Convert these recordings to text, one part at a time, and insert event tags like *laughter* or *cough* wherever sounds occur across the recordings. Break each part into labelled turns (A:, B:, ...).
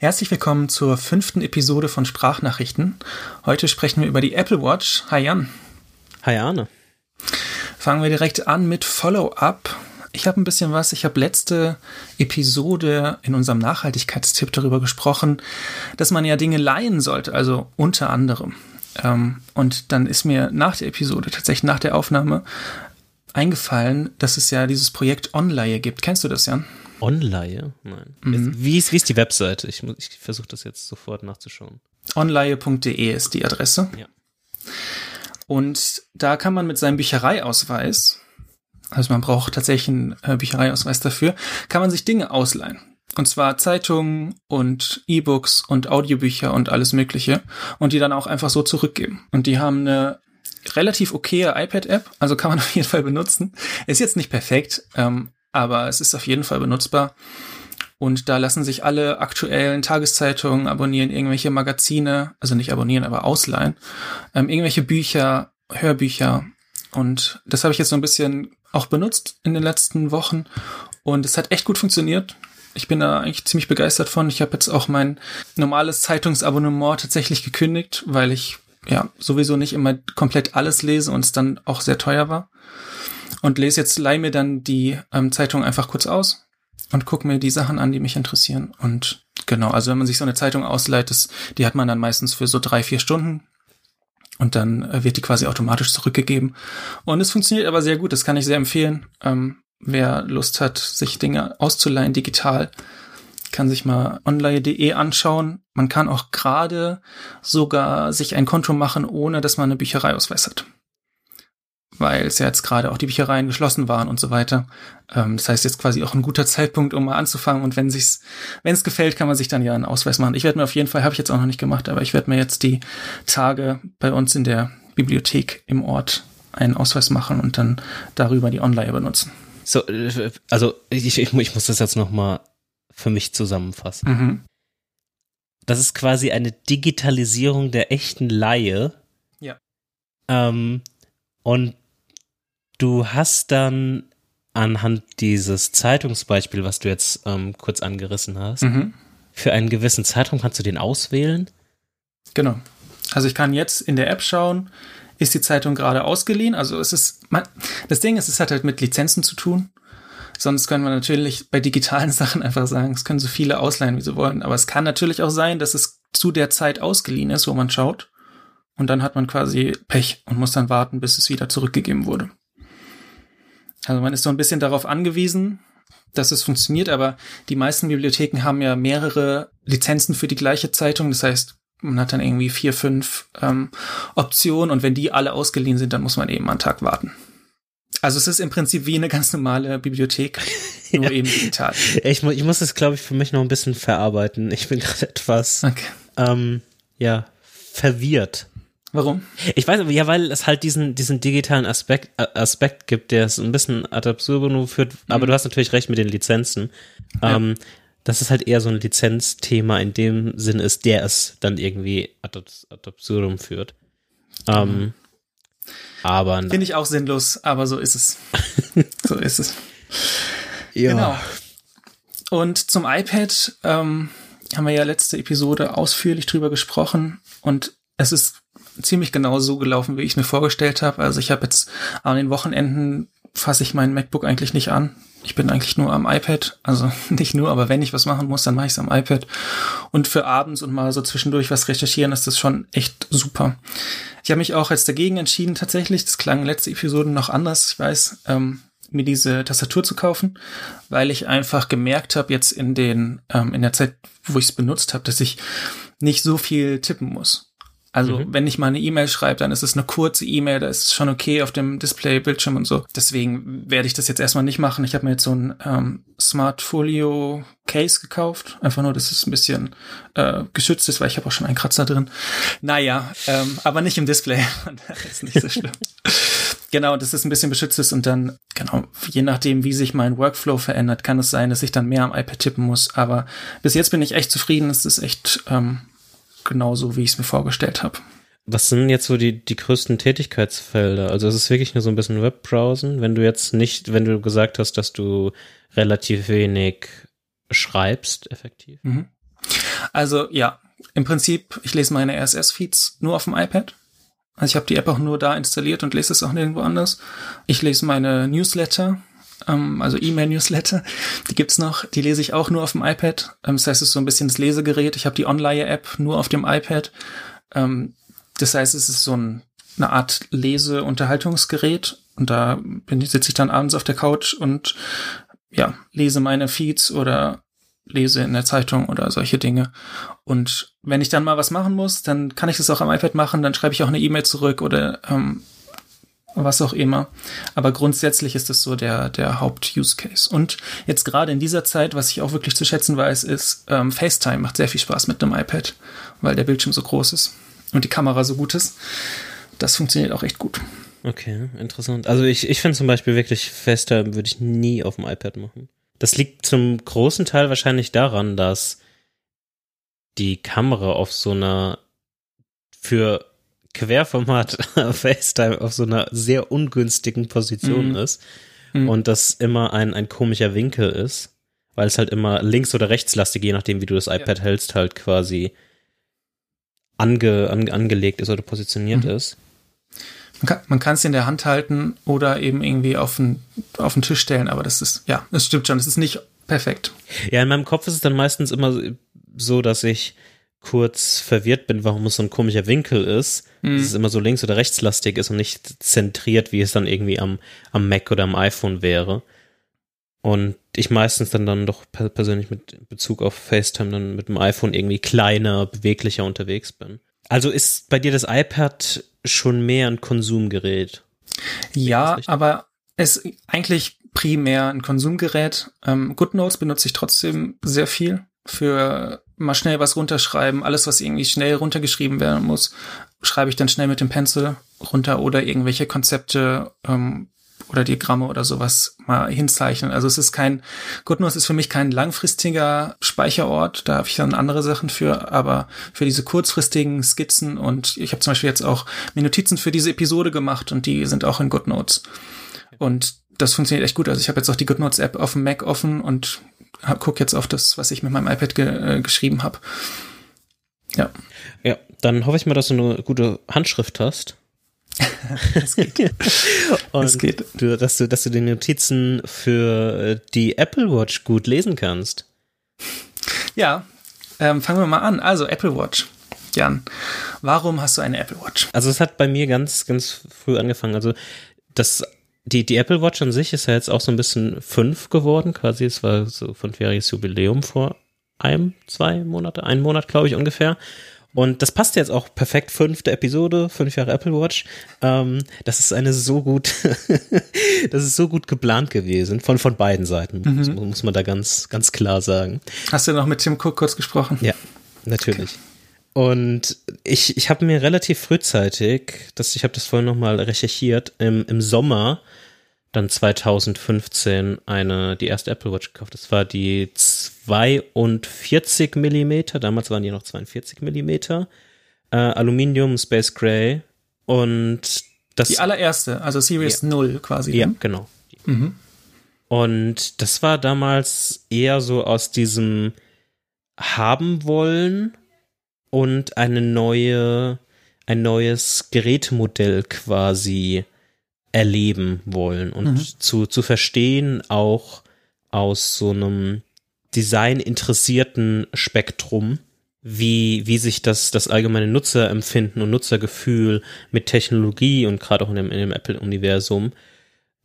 A: Herzlich willkommen zur fünften Episode von Sprachnachrichten. Heute sprechen wir über die Apple Watch. Hi Jan.
B: Hi Arne.
A: Fangen wir direkt an mit Follow-up. Ich habe ein bisschen was. Ich habe letzte Episode in unserem Nachhaltigkeitstipp darüber gesprochen, dass man ja Dinge leihen sollte, also unter anderem. Ähm, und dann ist mir nach der Episode, tatsächlich nach der Aufnahme, eingefallen, dass es ja dieses Projekt Online gibt. Kennst du das, Jan?
B: Online? Nein. Mhm. Wie, ist, wie ist die Webseite? Ich, ich versuche das jetzt sofort nachzuschauen.
A: Online.de ist die Adresse.
B: Ja.
A: Und da kann man mit seinem Büchereiausweis, also man braucht tatsächlich einen äh, Büchereiausweis dafür, kann man sich Dinge ausleihen. Und zwar Zeitungen und E-Books und Audiobücher und alles Mögliche. Und die dann auch einfach so zurückgeben. Und die haben eine relativ okaye iPad-App, also kann man *laughs* auf jeden Fall benutzen. Ist jetzt nicht perfekt, ähm, aber es ist auf jeden Fall benutzbar. Und da lassen sich alle aktuellen Tageszeitungen abonnieren, irgendwelche Magazine, also nicht abonnieren, aber ausleihen, ähm, irgendwelche Bücher, Hörbücher. Und das habe ich jetzt so ein bisschen auch benutzt in den letzten Wochen. Und es hat echt gut funktioniert. Ich bin da eigentlich ziemlich begeistert von. Ich habe jetzt auch mein normales Zeitungsabonnement tatsächlich gekündigt, weil ich ja sowieso nicht immer komplett alles lese und es dann auch sehr teuer war und lese jetzt, leih mir dann die ähm, Zeitung einfach kurz aus und gucke mir die Sachen an, die mich interessieren. Und genau, also wenn man sich so eine Zeitung ausleiht, das, die hat man dann meistens für so drei, vier Stunden. Und dann äh, wird die quasi automatisch zurückgegeben. Und es funktioniert aber sehr gut, das kann ich sehr empfehlen. Ähm, wer Lust hat, sich Dinge auszuleihen digital, kann sich mal online.de anschauen. Man kann auch gerade sogar sich ein Konto machen, ohne dass man eine Büchereiausweis hat weil es ja jetzt gerade auch die Büchereien geschlossen waren und so weiter. Ähm, das heißt jetzt quasi auch ein guter Zeitpunkt, um mal anzufangen. Und wenn sich's, wenn es gefällt, kann man sich dann ja einen Ausweis machen. Ich werde mir auf jeden Fall, habe ich jetzt auch noch nicht gemacht, aber ich werde mir jetzt die Tage bei uns in der Bibliothek im Ort einen Ausweis machen und dann darüber die Online benutzen.
B: So, äh, also ich, ich, ich muss das jetzt noch mal für mich zusammenfassen. Mhm. Das ist quasi eine Digitalisierung der echten Laie.
A: Ja.
B: Ähm, und du hast dann anhand dieses Zeitungsbeispiel, was du jetzt ähm, kurz angerissen hast, mhm. für einen gewissen Zeitraum kannst du den auswählen?
A: Genau. Also ich kann jetzt in der App schauen, ist die Zeitung gerade ausgeliehen? Also es ist, man, das Ding ist, es hat halt mit Lizenzen zu tun. Sonst können wir natürlich bei digitalen *laughs* Sachen einfach sagen, es können so viele ausleihen, wie sie wollen. Aber es kann natürlich auch sein, dass es zu der Zeit ausgeliehen ist, wo man schaut. Und dann hat man quasi Pech und muss dann warten, bis es wieder zurückgegeben wurde. Also man ist so ein bisschen darauf angewiesen, dass es funktioniert, aber die meisten Bibliotheken haben ja mehrere Lizenzen für die gleiche Zeitung. Das heißt, man hat dann irgendwie vier, fünf ähm, Optionen und wenn die alle ausgeliehen sind, dann muss man eben einen Tag warten. Also es ist im Prinzip wie eine ganz normale Bibliothek, *laughs* nur ja. eben digital.
B: Ich, ich muss das, glaube ich, für mich noch ein bisschen verarbeiten. Ich bin *laughs* gerade etwas, okay. ähm, ja, verwirrt.
A: Warum?
B: Ich weiß, ja, weil es halt diesen, diesen digitalen Aspekt, Aspekt gibt, der es ein bisschen ad absurdum führt, mhm. aber du hast natürlich recht mit den Lizenzen. Ja. Ähm, dass es halt eher so ein Lizenzthema in dem Sinn ist, der es dann irgendwie ad, ad absurdum führt. Ähm, mhm. aber.
A: Finde ich auch sinnlos, aber so ist es. *laughs* so ist es.
B: Ja.
A: Genau. Und zum iPad ähm, haben wir ja letzte Episode ausführlich drüber gesprochen und es ist ziemlich genau so gelaufen, wie ich mir vorgestellt habe. Also ich habe jetzt an den Wochenenden fasse ich mein MacBook eigentlich nicht an. Ich bin eigentlich nur am iPad, also *laughs* nicht nur, aber wenn ich was machen muss, dann mache ich es am iPad. Und für abends und mal so zwischendurch was recherchieren, ist das schon echt super. Ich habe mich auch jetzt dagegen entschieden, tatsächlich, das klang letzte Episode noch anders, ich weiß, ähm, mir diese Tastatur zu kaufen, weil ich einfach gemerkt habe, jetzt in den, ähm, in der Zeit, wo ich es benutzt habe, dass ich nicht so viel tippen muss. Also mhm. wenn ich mal eine E-Mail schreibe, dann ist es eine kurze E-Mail, da ist es schon okay auf dem Display-Bildschirm und so. Deswegen werde ich das jetzt erstmal nicht machen. Ich habe mir jetzt so ein ähm, Smart Folio Case gekauft. Einfach nur, dass es ein bisschen äh, geschützt ist, weil ich habe auch schon einen Kratzer drin. Naja, ähm, aber nicht im Display. *laughs* das ist nicht so *laughs* schlimm. genau, dass es ein bisschen beschützt ist und dann, genau, je nachdem, wie sich mein Workflow verändert, kann es sein, dass ich dann mehr am iPad tippen muss. Aber bis jetzt bin ich echt zufrieden. Es ist echt ähm, genauso, wie ich es mir vorgestellt habe.
B: Was sind jetzt so die, die größten Tätigkeitsfelder? Also es ist wirklich nur so ein bisschen Webbrowsen, wenn du jetzt nicht, wenn du gesagt hast, dass du relativ wenig schreibst, effektiv. Mhm.
A: Also ja, im Prinzip, ich lese meine RSS-Feeds nur auf dem iPad. Also ich habe die App auch nur da installiert und lese es auch nirgendwo anders. Ich lese meine Newsletter, ähm, also E-Mail-Newsletter, die gibt's noch, die lese ich auch nur auf dem iPad. Ähm, das heißt, es ist so ein bisschen das Lesegerät. Ich habe die Online-App nur auf dem iPad. Ähm, das heißt, es ist so ein, eine Art Lese-Unterhaltungsgerät. Und da bin, sitze ich dann abends auf der Couch und ja, lese meine Feeds oder lese in der Zeitung oder solche Dinge. Und wenn ich dann mal was machen muss, dann kann ich das auch am iPad machen, dann schreibe ich auch eine E-Mail zurück oder ähm, was auch immer. Aber grundsätzlich ist das so der, der Haupt-Use-Case. Und jetzt gerade in dieser Zeit, was ich auch wirklich zu schätzen weiß, ist, ähm, FaceTime macht sehr viel Spaß mit einem iPad, weil der Bildschirm so groß ist und die Kamera so gut ist. Das funktioniert auch echt gut.
B: Okay, interessant. Also ich, ich finde zum Beispiel wirklich FaceTime würde ich nie auf dem iPad machen. Das liegt zum großen Teil wahrscheinlich daran, dass die Kamera auf so einer für Querformat *laughs* FaceTime auf so einer sehr ungünstigen Position mhm. ist mhm. und das immer ein, ein komischer Winkel ist, weil es halt immer links oder rechtslastig, je nachdem wie du das iPad ja. hältst, halt quasi ange, ange, angelegt ist oder positioniert mhm. ist.
A: Man kann es in der Hand halten oder eben irgendwie auf den, auf den Tisch stellen, aber das ist, ja, das stimmt schon, es ist nicht perfekt.
B: Ja, in meinem Kopf ist es dann meistens immer so, dass ich kurz verwirrt bin, warum es so ein komischer Winkel ist. Mhm. Dass es immer so links- oder rechtslastig ist und nicht zentriert, wie es dann irgendwie am, am Mac oder am iPhone wäre. Und ich meistens dann dann doch persönlich mit Bezug auf FaceTime dann mit dem iPhone irgendwie kleiner, beweglicher unterwegs bin. Also ist bei dir das iPad schon mehr ein Konsumgerät?
A: Ja, aber es ist eigentlich primär ein Konsumgerät. Ähm, GoodNotes benutze ich trotzdem sehr viel für mal schnell was runterschreiben. Alles, was irgendwie schnell runtergeschrieben werden muss, schreibe ich dann schnell mit dem Pencil runter oder irgendwelche Konzepte ähm, oder Diagramme oder sowas mal hinzeichnen. Also es ist kein, GoodNotes ist für mich kein langfristiger Speicherort, da habe ich dann andere Sachen für, aber für diese kurzfristigen Skizzen und ich habe zum Beispiel jetzt auch mir Notizen für diese Episode gemacht und die sind auch in GoodNotes. Und das funktioniert echt gut. Also ich habe jetzt auch die GoodNotes App auf dem Mac offen und gucke jetzt auf das, was ich mit meinem iPad ge äh, geschrieben habe. Ja.
B: Ja, dann hoffe ich mal, dass du eine gute Handschrift hast. *laughs*
A: das geht. *laughs*
B: Und das geht. Du, dass, du, dass du die Notizen für äh, die Apple Watch gut lesen kannst.
A: Ja, ähm, fangen wir mal an. Also Apple Watch. Jan, warum hast du eine Apple Watch?
B: Also es hat bei mir ganz, ganz früh angefangen. Also das, die, die Apple Watch an sich ist ja jetzt auch so ein bisschen fünf geworden, quasi. Es war so fünfjähriges Jubiläum vor einem, zwei Monate, einen Monat, glaube ich, ungefähr. Und das passt jetzt auch perfekt. Fünfte Episode, fünf Jahre Apple Watch. Ähm, das ist eine so gut, *laughs* das ist so gut geplant gewesen von von beiden Seiten, mhm. muss, muss, man da ganz ganz klar sagen.
A: Hast du noch mit Tim Cook kurz gesprochen?
B: Ja, natürlich. Okay. Und ich, ich habe mir relativ frühzeitig, das, ich habe das vorhin nochmal recherchiert, im, im Sommer dann 2015 eine, die erste Apple Watch gekauft. Das war die 42 Millimeter, damals waren die noch 42 Millimeter, äh, Aluminium Space Gray und das.
A: Die allererste, also Series ja. 0 quasi.
B: Ja, ne? genau. Mhm. Und das war damals eher so aus diesem haben wollen und eine neue, ein neues Gerätemodell quasi erleben wollen und mhm. zu, zu verstehen auch aus so einem designinteressierten Spektrum, wie, wie sich das, das allgemeine Nutzerempfinden und Nutzergefühl mit Technologie und gerade auch in dem, in dem Apple-Universum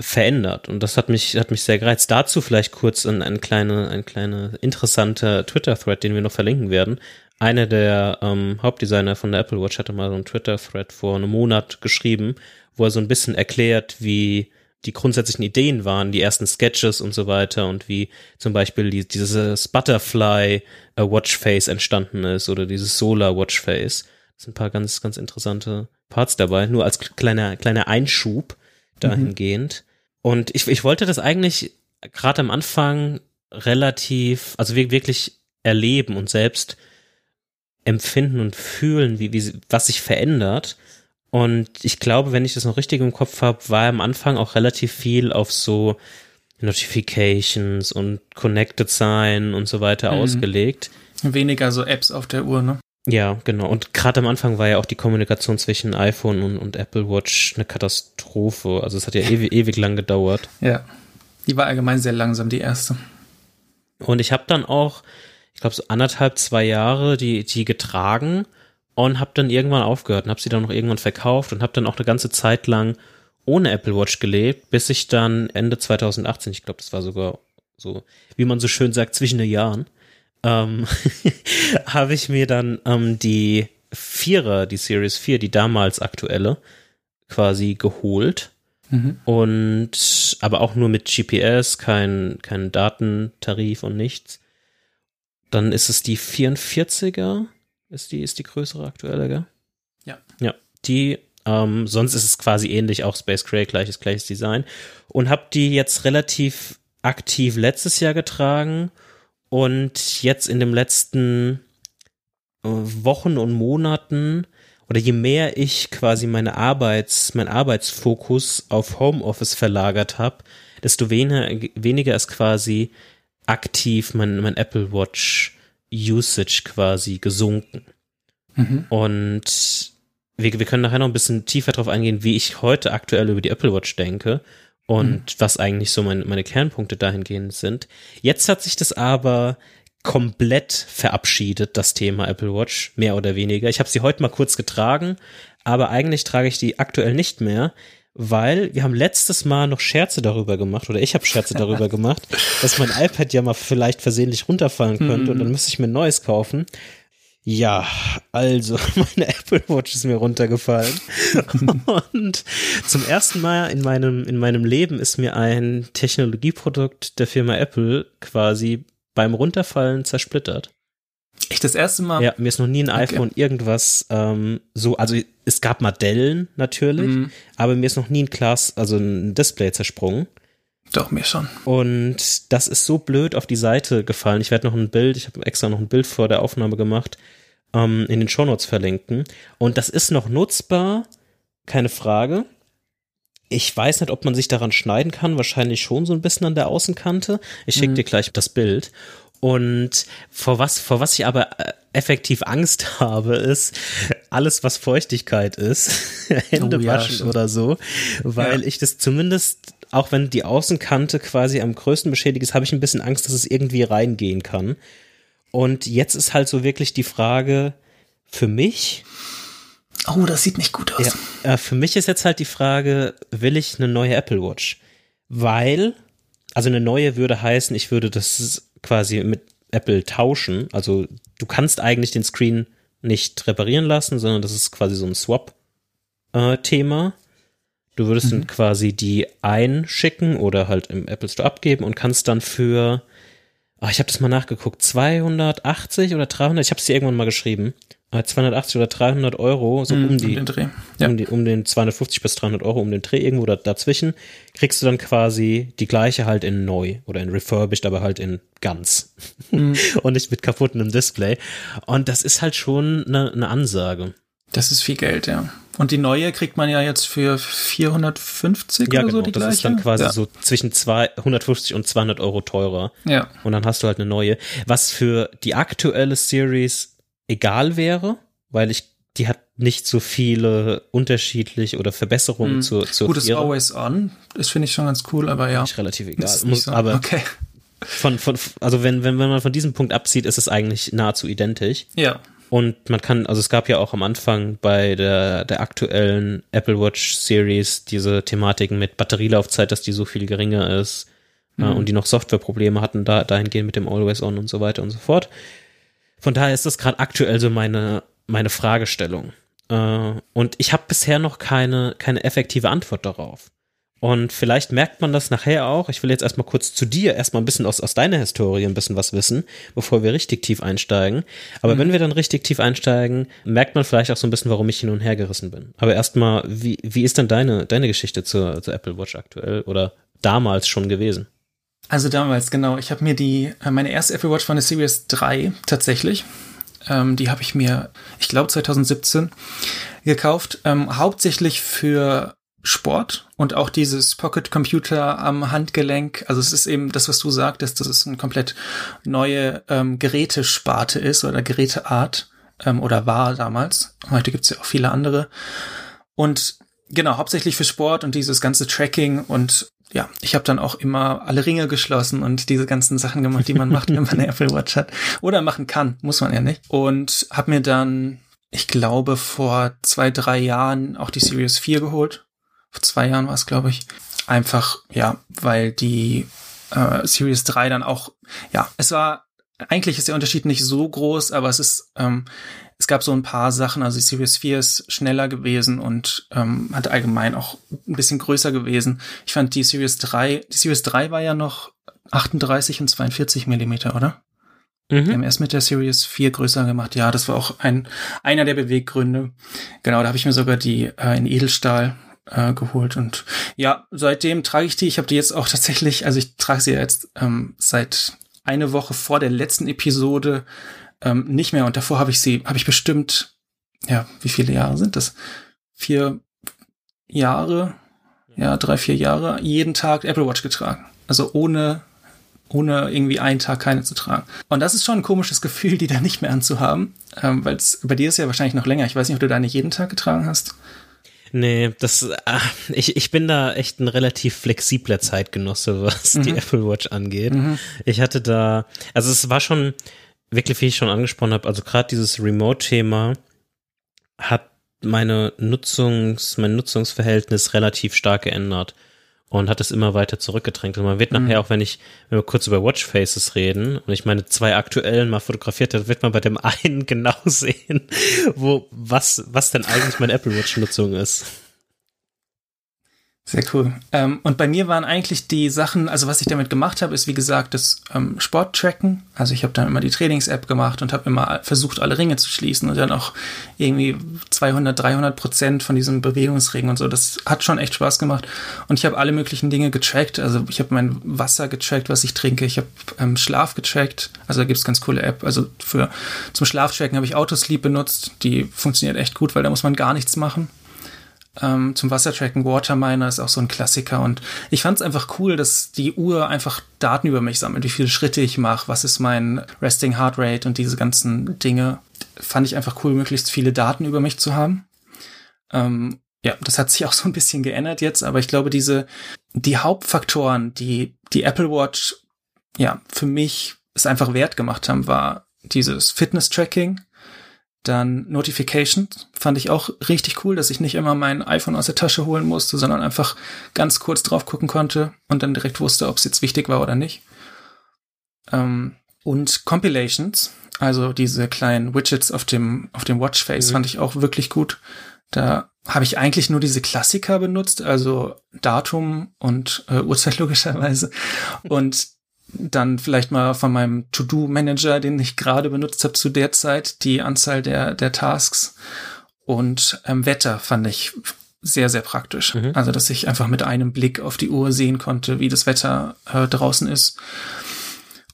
B: verändert. Und das hat mich, hat mich sehr gereizt. Dazu vielleicht kurz ein, ein kleiner, ein kleiner interessanter Twitter-Thread, den wir noch verlinken werden. Einer der ähm, Hauptdesigner von der Apple Watch hatte mal so einen Twitter-Thread vor einem Monat geschrieben, wo er so ein bisschen erklärt, wie die grundsätzlichen Ideen waren, die ersten Sketches und so weiter und wie zum Beispiel die, dieses Butterfly äh, Watchface entstanden ist oder dieses Solar Watchface. Das sind ein paar ganz, ganz interessante Parts dabei, nur als kleiner, kleiner Einschub dahingehend. Mhm. Und ich, ich wollte das eigentlich gerade am Anfang relativ, also wirklich erleben und selbst empfinden und fühlen, wie, wie, was sich verändert. Und ich glaube, wenn ich das noch richtig im Kopf habe, war am Anfang auch relativ viel auf so Notifications und Connected sein und so weiter mhm. ausgelegt.
A: Weniger so Apps auf der Uhr, ne?
B: Ja, genau. Und gerade am Anfang war ja auch die Kommunikation zwischen iPhone und, und Apple Watch eine Katastrophe. Also es hat ja *laughs* ewig, ewig lang gedauert.
A: Ja. Die war allgemein sehr langsam, die erste.
B: Und ich habe dann auch, ich glaube, so anderthalb, zwei Jahre die, die getragen und habe dann irgendwann aufgehört und habe sie dann noch irgendwann verkauft und habe dann auch eine ganze Zeit lang ohne Apple Watch gelebt, bis ich dann Ende 2018, ich glaube, das war sogar so, wie man so schön sagt, zwischen den Jahren, ähm, *laughs* habe ich mir dann ähm, die Vierer, die Series 4, die damals aktuelle, quasi geholt. Mhm. Und aber auch nur mit GPS, kein, kein Datentarif und nichts. Dann ist es die 44er, ist die, ist die größere aktuelle, gell?
A: Ja.
B: Ja, die ähm, sonst ist es quasi ähnlich, auch Space Gray, gleiches, gleiches Design. Und habe die jetzt relativ aktiv letztes Jahr getragen und jetzt in den letzten äh, Wochen und Monaten oder je mehr ich quasi meine Arbeits, mein Arbeitsfokus auf Homeoffice verlagert habe, desto weniger, weniger ist quasi aktiv mein, mein Apple Watch Usage quasi gesunken. Mhm. Und wir, wir können nachher noch ein bisschen tiefer darauf eingehen, wie ich heute aktuell über die Apple Watch denke und mhm. was eigentlich so mein, meine Kernpunkte dahingehend sind. Jetzt hat sich das aber komplett verabschiedet, das Thema Apple Watch, mehr oder weniger. Ich habe sie heute mal kurz getragen, aber eigentlich trage ich die aktuell nicht mehr, weil wir haben letztes Mal noch Scherze darüber gemacht, oder ich habe Scherze darüber *laughs* gemacht, dass mein iPad ja mal vielleicht versehentlich runterfallen könnte mhm. und dann müsste ich mir ein neues kaufen. Ja, also *laughs* meine Apple Watch ist mir runtergefallen *laughs* und zum ersten Mal in meinem in meinem Leben ist mir ein Technologieprodukt der Firma Apple quasi beim Runterfallen zersplittert.
A: Echt das erste Mal?
B: Ja, mir ist noch nie ein iPhone okay. irgendwas ähm, so, also es gab Modellen natürlich, mhm. aber mir ist noch nie ein Glas, also ein Display zersprungen.
A: Doch, mir schon.
B: Und das ist so blöd auf die Seite gefallen. Ich werde noch ein Bild, ich habe extra noch ein Bild vor der Aufnahme gemacht, ähm, in den Shownotes verlinken. Und das ist noch nutzbar, keine Frage. Ich weiß nicht, ob man sich daran schneiden kann, wahrscheinlich schon so ein bisschen an der Außenkante. Ich schicke mhm. dir gleich das Bild. Und vor was, vor was ich aber äh, effektiv Angst *laughs* habe, ist alles, was Feuchtigkeit ist, *laughs* Hände oh, waschen ja, oder so, weil ja. ich das zumindest auch wenn die Außenkante quasi am größten beschädigt ist, habe ich ein bisschen Angst, dass es irgendwie reingehen kann. Und jetzt ist halt so wirklich die Frage für mich.
A: Oh, das sieht nicht gut aus.
B: Ja, äh, für mich ist jetzt halt die Frage, will ich eine neue Apple Watch? Weil, also eine neue würde heißen, ich würde das quasi mit Apple tauschen. Also du kannst eigentlich den Screen nicht reparieren lassen, sondern das ist quasi so ein Swap-Thema. Äh, Du würdest mhm. dann quasi die einschicken oder halt im Apple Store abgeben und kannst dann für, oh, ich habe das mal nachgeguckt, 280 oder 300, ich habe es dir irgendwann mal geschrieben, 280 äh, oder 300 Euro, so mhm, um die, um den Dreh. Ja. Um, die, um den 250 bis 300 Euro um den Dreh irgendwo da, dazwischen, kriegst du dann quasi die gleiche halt in neu oder in refurbished, aber halt in ganz mhm. *laughs* und nicht mit kaputtem Display. Und das ist halt schon eine, eine Ansage.
A: Das ist viel Geld, ja. Und die neue kriegt man ja jetzt für 450
B: ja,
A: oder
B: genau.
A: so die
B: das
A: gleiche?
B: ist dann quasi ja. so zwischen 150 und 200 Euro teurer.
A: Ja.
B: Und dann hast du halt eine neue. Was für die aktuelle Series egal wäre, weil ich, die hat nicht so viele unterschiedliche oder Verbesserungen mhm. zur, zur
A: Gut, das Always On, das finde ich schon ganz cool, aber ja.
B: Ist relativ egal. Ist Muss, so. Aber okay. Von, von, also wenn, wenn, wenn man von diesem Punkt abzieht, ist es eigentlich nahezu identisch.
A: Ja.
B: Und man kann, also es gab ja auch am Anfang bei der, der aktuellen Apple Watch Series diese Thematiken mit Batterielaufzeit, dass die so viel geringer ist mhm. äh, und die noch Softwareprobleme hatten, da dahingehend mit dem Always On und so weiter und so fort. Von daher ist das gerade aktuell so meine, meine Fragestellung. Äh, und ich habe bisher noch keine, keine effektive Antwort darauf. Und vielleicht merkt man das nachher auch. Ich will jetzt erstmal kurz zu dir erstmal ein bisschen aus, aus deiner Historie ein bisschen was wissen, bevor wir richtig tief einsteigen. Aber mhm. wenn wir dann richtig tief einsteigen, merkt man vielleicht auch so ein bisschen, warum ich hin und her gerissen bin. Aber erstmal, wie, wie ist denn deine, deine Geschichte zur, zur Apple Watch aktuell oder damals schon gewesen?
A: Also damals, genau. Ich habe mir die, äh, meine erste Apple Watch war eine Series 3 tatsächlich. Ähm, die habe ich mir, ich glaube 2017 gekauft, ähm, hauptsächlich für Sport und auch dieses Pocket Computer am Handgelenk. Also es ist eben das, was du sagtest, dass es eine komplett neue ähm, Gerätesparte ist oder Geräteart ähm, oder war damals. Heute gibt's ja auch viele andere. Und genau, hauptsächlich für Sport und dieses ganze Tracking und ja, ich habe dann auch immer alle Ringe geschlossen und diese ganzen Sachen gemacht, die man macht, wenn man eine *laughs* Apple Watch hat. Oder machen kann, muss man ja nicht. Und habe mir dann, ich glaube, vor zwei, drei Jahren auch die Series 4 geholt. Vor zwei Jahren war es, glaube ich. Einfach, ja, weil die äh, Series 3 dann auch, ja, es war, eigentlich ist der Unterschied nicht so groß, aber es ist, ähm, es gab so ein paar Sachen, also die Series 4 ist schneller gewesen und ähm, hat allgemein auch ein bisschen größer gewesen. Ich fand die Series 3, die Series 3 war ja noch 38 und 42 Millimeter, oder? Mhm. Die haben erst mit der Series 4 größer gemacht. Ja, das war auch ein, einer der Beweggründe. Genau, da habe ich mir sogar die äh, in Edelstahl äh, geholt und ja, seitdem trage ich die. Ich habe die jetzt auch *laughs* tatsächlich, also ich trage sie jetzt ähm, seit eine Woche vor der letzten Episode ähm, nicht mehr. Und davor habe ich sie, habe ich bestimmt, ja, wie viele Jahre sind das? Vier Jahre, ja, drei, vier Jahre, jeden Tag Apple Watch getragen. Also ohne, ohne irgendwie einen Tag keine zu tragen. Und das ist schon ein komisches Gefühl, die da nicht mehr anzuhaben, ähm, weil bei dir ist ja wahrscheinlich noch länger. Ich weiß nicht, ob du deine jeden Tag getragen hast.
B: Nee, das, ach, ich, ich bin da echt ein relativ flexibler Zeitgenosse, was mhm. die Apple Watch angeht. Mhm. Ich hatte da, also es war schon, wirklich, wie ich schon angesprochen habe, also gerade dieses Remote-Thema hat meine Nutzungs, mein Nutzungsverhältnis relativ stark geändert und hat es immer weiter zurückgedrängt. Und man wird mhm. nachher auch, wenn ich, wenn wir kurz über Watchfaces reden und ich meine zwei aktuellen mal fotografiert habe, wird man bei dem *laughs* einen genau sehen, wo, was, was denn eigentlich meine Apple Watch Nutzung ist.
A: Sehr cool. Ähm, und bei mir waren eigentlich die Sachen, also was ich damit gemacht habe, ist wie gesagt das ähm, Sporttracken. Also ich habe dann immer die Trainings-App gemacht und habe immer versucht, alle Ringe zu schließen und dann auch irgendwie 200, 300 Prozent von diesem Bewegungsring und so. Das hat schon echt Spaß gemacht. Und ich habe alle möglichen Dinge getrackt. Also ich habe mein Wasser getrackt, was ich trinke. Ich habe ähm, Schlaf getrackt. Also da gibt's ganz coole App. Also für zum Schlaftracken habe ich Autosleep benutzt. Die funktioniert echt gut, weil da muss man gar nichts machen ähm, zum Wassertracken. Waterminer ist auch so ein Klassiker und ich fand es einfach cool, dass die Uhr einfach Daten über mich sammelt, wie viele Schritte ich mache, was ist mein Resting Heart Rate und diese ganzen Dinge. Fand ich einfach cool, möglichst viele Daten über mich zu haben. Ähm, ja, das hat sich auch so ein bisschen geändert jetzt, aber ich glaube, diese, die Hauptfaktoren, die die Apple Watch, ja, für mich es einfach wert gemacht haben, war dieses Fitness-Tracking, dann Notifications fand ich auch richtig cool, dass ich nicht immer mein iPhone aus der Tasche holen musste, sondern einfach ganz kurz drauf gucken konnte und dann direkt wusste, ob es jetzt wichtig war oder nicht. Ähm, und Compilations, also diese kleinen Widgets auf dem, auf dem Watchface, mhm. fand ich auch wirklich gut. Da habe ich eigentlich nur diese Klassiker benutzt, also Datum und äh, Uhrzeit *laughs* logischerweise. Und dann vielleicht mal von meinem To-Do-Manager, den ich gerade benutzt habe zu der Zeit, die Anzahl der, der Tasks und ähm, Wetter fand ich sehr, sehr praktisch. Mhm. Also, dass ich einfach mit einem Blick auf die Uhr sehen konnte, wie das Wetter äh, draußen ist,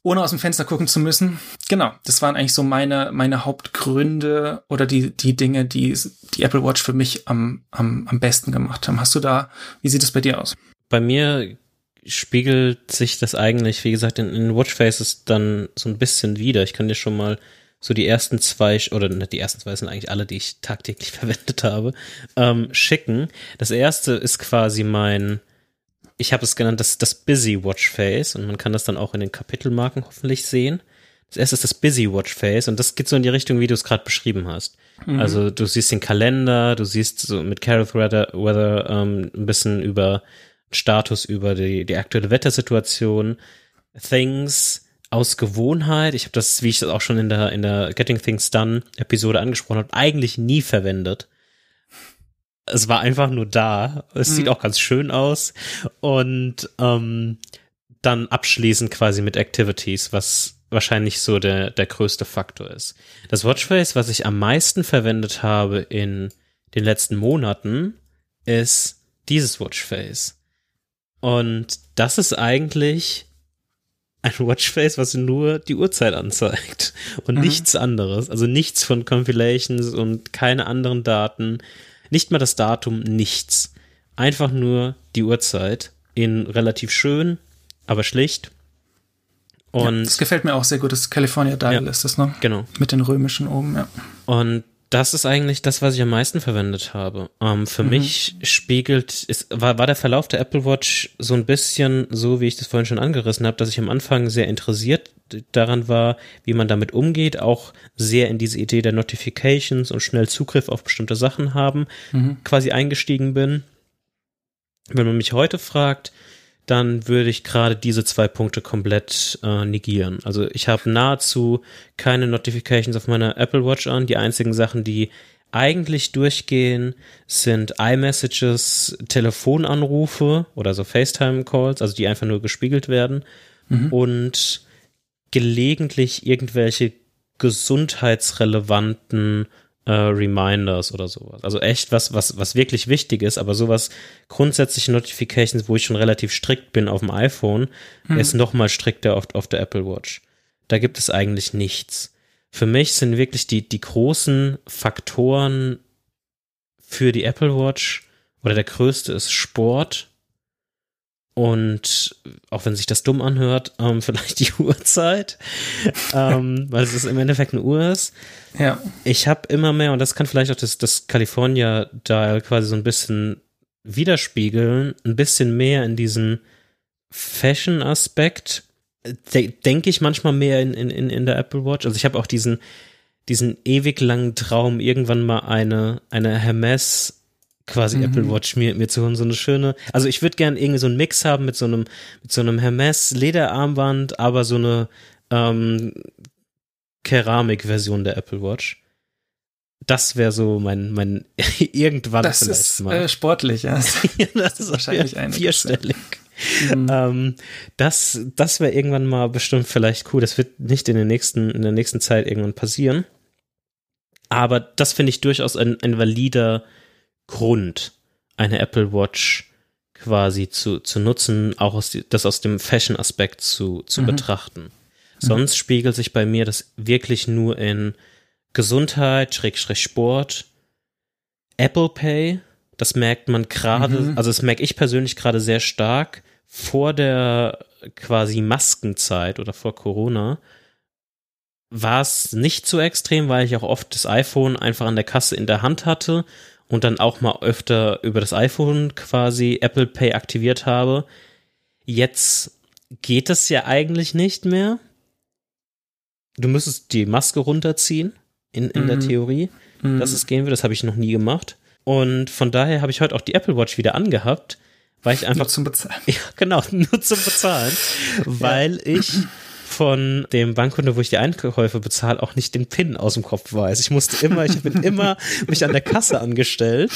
A: ohne aus dem Fenster gucken zu müssen. Genau, das waren eigentlich so meine, meine Hauptgründe oder die, die Dinge, die die Apple Watch für mich am, am, am besten gemacht haben. Hast du da, wie sieht es bei dir aus?
B: Bei mir spiegelt sich das eigentlich, wie gesagt, in, in Watchfaces dann so ein bisschen wieder. Ich kann dir schon mal so die ersten zwei, oder nicht die ersten zwei sind eigentlich alle, die ich tagtäglich *laughs* verwendet habe, ähm, schicken. Das erste ist quasi mein, ich habe es genannt, das, das Busy Watchface und man kann das dann auch in den Kapitelmarken hoffentlich sehen. Das erste ist das Busy Watchface und das geht so in die Richtung, wie du es gerade beschrieben hast. Mhm. Also du siehst den Kalender, du siehst so mit Carol Weather, Weather ähm, ein bisschen über Status über die, die aktuelle Wettersituation, Things aus Gewohnheit. Ich habe das, wie ich das auch schon in der, in der Getting Things Done Episode angesprochen habe, eigentlich nie verwendet. Es war einfach nur da. Es mhm. sieht auch ganz schön aus. Und ähm, dann abschließend quasi mit Activities, was wahrscheinlich so der, der größte Faktor ist. Das Watchface, was ich am meisten verwendet habe in den letzten Monaten, ist dieses Watchface. Und das ist eigentlich ein Watchface, was nur die Uhrzeit anzeigt und mhm. nichts anderes. Also nichts von Compilations und keine anderen Daten. Nicht mal das Datum, nichts. einfach nur die Uhrzeit in relativ schön, aber schlicht. Und
A: ja, das gefällt mir auch sehr gut. Das California Dial ja, ist das, ne?
B: Genau.
A: Mit den römischen oben, ja.
B: Und das ist eigentlich das, was ich am meisten verwendet habe. Ähm, für mhm. mich spiegelt, ist, war, war der Verlauf der Apple Watch so ein bisschen so, wie ich das vorhin schon angerissen habe, dass ich am Anfang sehr interessiert daran war, wie man damit umgeht, auch sehr in diese Idee der Notifications und schnell Zugriff auf bestimmte Sachen haben, mhm. quasi eingestiegen bin. Wenn man mich heute fragt, dann würde ich gerade diese zwei Punkte komplett äh, negieren. Also ich habe nahezu keine Notifications auf meiner Apple Watch an. Die einzigen Sachen, die eigentlich durchgehen, sind iMessages, Telefonanrufe oder so FaceTime-Calls, also die einfach nur gespiegelt werden mhm. und gelegentlich irgendwelche gesundheitsrelevanten äh, Reminders oder sowas. Also echt was, was, was wirklich wichtig ist, aber sowas grundsätzliche Notifications, wo ich schon relativ strikt bin auf dem iPhone, hm. ist noch mal strikter auf, auf der Apple Watch. Da gibt es eigentlich nichts. Für mich sind wirklich die, die großen Faktoren für die Apple Watch oder der größte ist Sport und auch wenn sich das dumm anhört, ähm, *laughs* vielleicht die Uhrzeit, ähm, weil es im Endeffekt eine Uhr ist.
A: Ja.
B: Ich habe immer mehr, und das kann vielleicht auch das, das California Dial quasi so ein bisschen widerspiegeln, ein bisschen mehr in diesen Fashion-Aspekt. De Denke ich manchmal mehr in, in, in der Apple Watch. Also ich habe auch diesen, diesen ewig langen Traum, irgendwann mal eine, eine Hermes quasi mhm. Apple Watch mir, mir zu holen, so eine schöne, also ich würde gern irgendwie so einen Mix haben mit so einem, mit so einem Hermes Lederarmband, aber so eine ähm, Keramik-Version der Apple Watch. Das wäre so mein, mein *laughs* irgendwann
A: das vielleicht ist, mal. Äh, sportlich, ja. *laughs*
B: das ist *laughs* wahrscheinlich ein vierstellig. Mhm. Ähm, das das wäre irgendwann mal bestimmt vielleicht cool. Das wird nicht in, den nächsten, in der nächsten Zeit irgendwann passieren. Aber das finde ich durchaus ein, ein valider Grund, eine Apple Watch quasi zu, zu nutzen, auch aus die, das aus dem Fashion-Aspekt zu, zu mhm. betrachten. Mhm. Sonst mhm. spiegelt sich bei mir das wirklich nur in Gesundheit, Schrägstrich Sport, Apple Pay, das merkt man gerade, mhm. also das merke ich persönlich gerade sehr stark vor der quasi Maskenzeit oder vor Corona war es nicht so extrem, weil ich auch oft das iPhone einfach an der Kasse in der Hand hatte und dann auch mal öfter über das iPhone quasi Apple Pay aktiviert habe. Jetzt geht es ja eigentlich nicht mehr. Du müsstest die Maske runterziehen, in, in mhm. der Theorie, mhm. dass es gehen wird. Das habe ich noch nie gemacht. Und von daher habe ich heute auch die Apple Watch wieder angehabt, weil ich einfach.
A: Nur zum Bezahlen. *laughs*
B: Ja, genau, nur zum Bezahlen. *laughs* weil ich von dem Bankkonto, wo ich die Einkäufe bezahle, auch nicht den PIN aus dem Kopf weiß. Ich musste immer, ich bin immer mich an der Kasse angestellt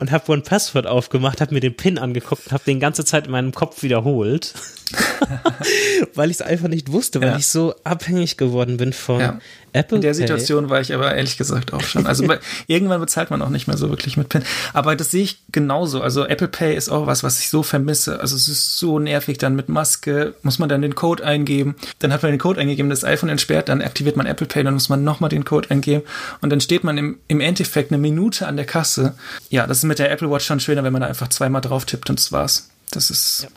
B: und habe One Password aufgemacht, habe mir den PIN angeguckt und habe den ganze Zeit in meinem Kopf wiederholt. *laughs* weil ich es einfach nicht wusste, weil ja. ich so abhängig geworden bin von ja. Apple.
A: In der Situation war ich aber ehrlich gesagt auch schon. Also irgendwann bezahlt man auch nicht mehr so wirklich mit PIN. Aber das sehe ich genauso. Also Apple Pay ist auch was, was ich so vermisse. Also es ist so nervig dann mit Maske, muss man dann den Code eingeben. Dann hat man den Code eingegeben, das iPhone entsperrt, dann aktiviert man Apple Pay, dann muss man nochmal den Code eingeben. Und dann steht man im, im Endeffekt eine Minute an der Kasse. Ja, das ist mit der Apple Watch schon schöner, wenn man da einfach zweimal drauf tippt und das war's. Das ist.
B: Ja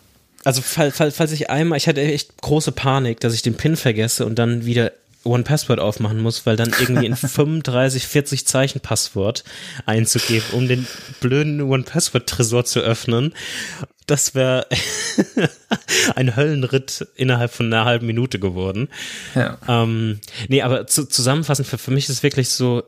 B: also fall, fall, falls ich einmal, ich hatte echt große Panik, dass ich den PIN vergesse und dann wieder One Password aufmachen muss, weil dann irgendwie ein 35, 40 Zeichen Passwort einzugeben, um den blöden One Password Tresor zu öffnen. Das wäre *laughs* ein Höllenritt innerhalb von einer halben Minute geworden.
A: Ja.
B: Ähm, nee, aber zu, zusammenfassend, für, für mich ist wirklich so,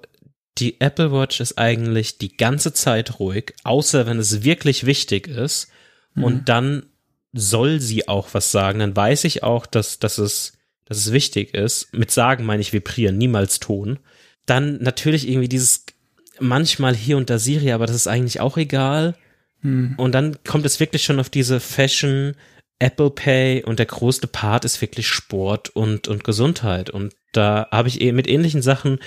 B: die Apple Watch ist eigentlich die ganze Zeit ruhig, außer wenn es wirklich wichtig ist. Mhm. Und dann soll sie auch was sagen, dann weiß ich auch, dass, dass, es, dass es wichtig ist. Mit sagen meine ich vibrieren, niemals Ton. Dann natürlich irgendwie dieses manchmal hier und da Siri, aber das ist eigentlich auch egal. Hm. Und dann kommt es wirklich schon auf diese Fashion, Apple Pay und der größte Part ist wirklich Sport und, und Gesundheit. Und da habe ich eh mit ähnlichen Sachen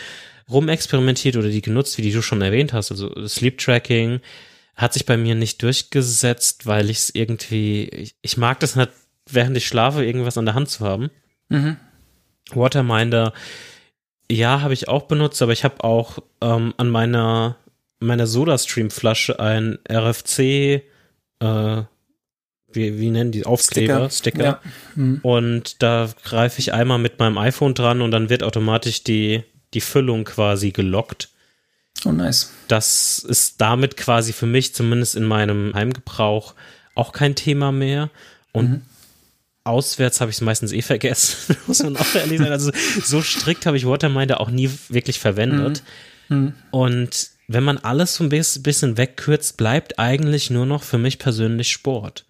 B: rumexperimentiert oder die genutzt, wie die du schon erwähnt hast, also Sleep Tracking, hat sich bei mir nicht durchgesetzt, weil ich es irgendwie, ich, ich, mag das nicht, während ich schlafe, irgendwas an der Hand zu haben. Mhm. Waterminder, ja, habe ich auch benutzt, aber ich habe auch ähm, an meiner, meiner Soda-Stream-Flasche ein RFC äh, wie, wie nennen die Aufkleber, Sticker. Sticker. Ja. Mhm. Und da greife ich einmal mit meinem iPhone dran und dann wird automatisch die, die Füllung quasi gelockt.
A: Oh, nice.
B: Das ist damit quasi für mich, zumindest in meinem Heimgebrauch, auch kein Thema mehr. Und mhm. auswärts habe ich es meistens eh vergessen, *laughs* muss man auch ehrlich sein. Also so strikt habe ich Waterminder auch nie wirklich verwendet. Mhm. Mhm. Und wenn man alles so ein bisschen wegkürzt, bleibt eigentlich nur noch für mich persönlich Sport.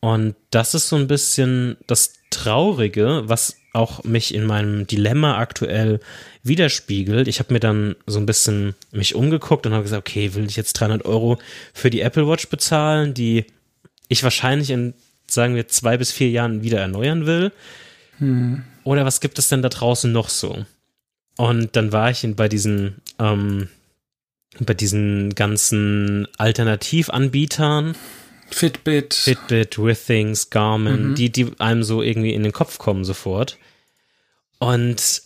B: Und das ist so ein bisschen das Traurige, was auch mich in meinem Dilemma aktuell widerspiegelt. Ich habe mir dann so ein bisschen mich umgeguckt und habe gesagt, okay, will ich jetzt 300 Euro für die Apple Watch bezahlen, die ich wahrscheinlich in, sagen wir, zwei bis vier Jahren wieder erneuern will? Hm. Oder was gibt es denn da draußen noch so? Und dann war ich bei diesen, ähm, bei diesen ganzen Alternativanbietern,
A: Fitbit.
B: Fitbit, Withings, Garmin, mhm. die, die einem so irgendwie in den Kopf kommen sofort. Und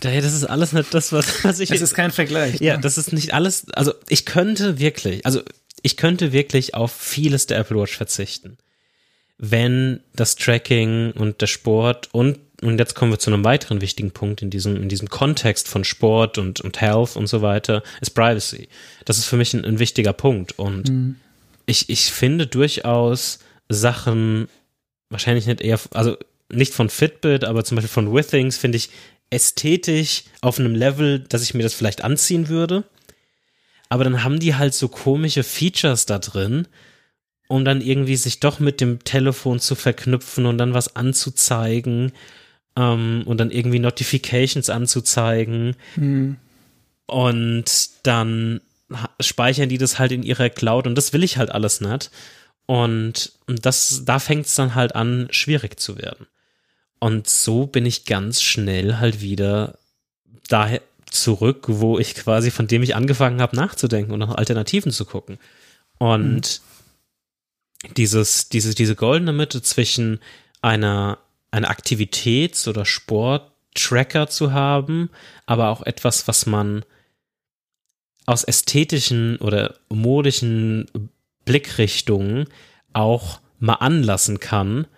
B: daher, das ist alles nicht das, was, was ich.
A: Es ist kein Vergleich.
B: Ja, ne? das ist nicht alles. Also ich könnte wirklich, also ich könnte wirklich auf vieles der Apple Watch verzichten. Wenn das Tracking und der Sport und und jetzt kommen wir zu einem weiteren wichtigen Punkt in diesem, in diesem Kontext von Sport und, und Health und so weiter, ist Privacy. Das ist für mich ein, ein wichtiger Punkt. Und mhm. ich, ich finde durchaus Sachen, wahrscheinlich nicht eher, also nicht von Fitbit, aber zum Beispiel von Withings finde ich ästhetisch auf einem Level, dass ich mir das vielleicht anziehen würde. Aber dann haben die halt so komische Features da drin, um dann irgendwie sich doch mit dem Telefon zu verknüpfen und dann was anzuzeigen ähm, und dann irgendwie Notifications anzuzeigen. Mhm. Und dann speichern die das halt in ihrer Cloud und das will ich halt alles nicht. Und das, da fängt es dann halt an, schwierig zu werden. Und so bin ich ganz schnell halt wieder daher zurück, wo ich quasi, von dem ich angefangen habe nachzudenken und nach Alternativen zu gucken. Und mhm. dieses, diese, diese goldene Mitte zwischen einer eine Aktivitäts- oder Sporttracker zu haben, aber auch etwas, was man aus ästhetischen oder modischen Blickrichtungen auch mal anlassen kann.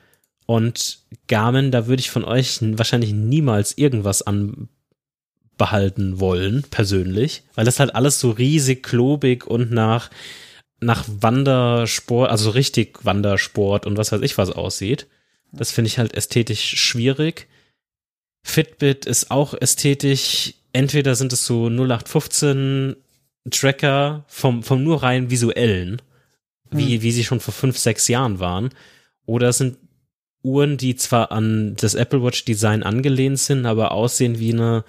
B: Und Garmin, da würde ich von euch wahrscheinlich niemals irgendwas anbehalten wollen, persönlich, weil das halt alles so riesig klobig und nach, nach Wandersport, also richtig Wandersport und was weiß ich was aussieht. Das finde ich halt ästhetisch schwierig. Fitbit ist auch ästhetisch. Entweder sind es so 0815 Tracker vom, vom nur rein visuellen, wie, hm. wie sie schon vor fünf, sechs Jahren waren. Oder es sind Uhren, die zwar an das Apple Watch Design angelehnt sind, aber aussehen wie eine,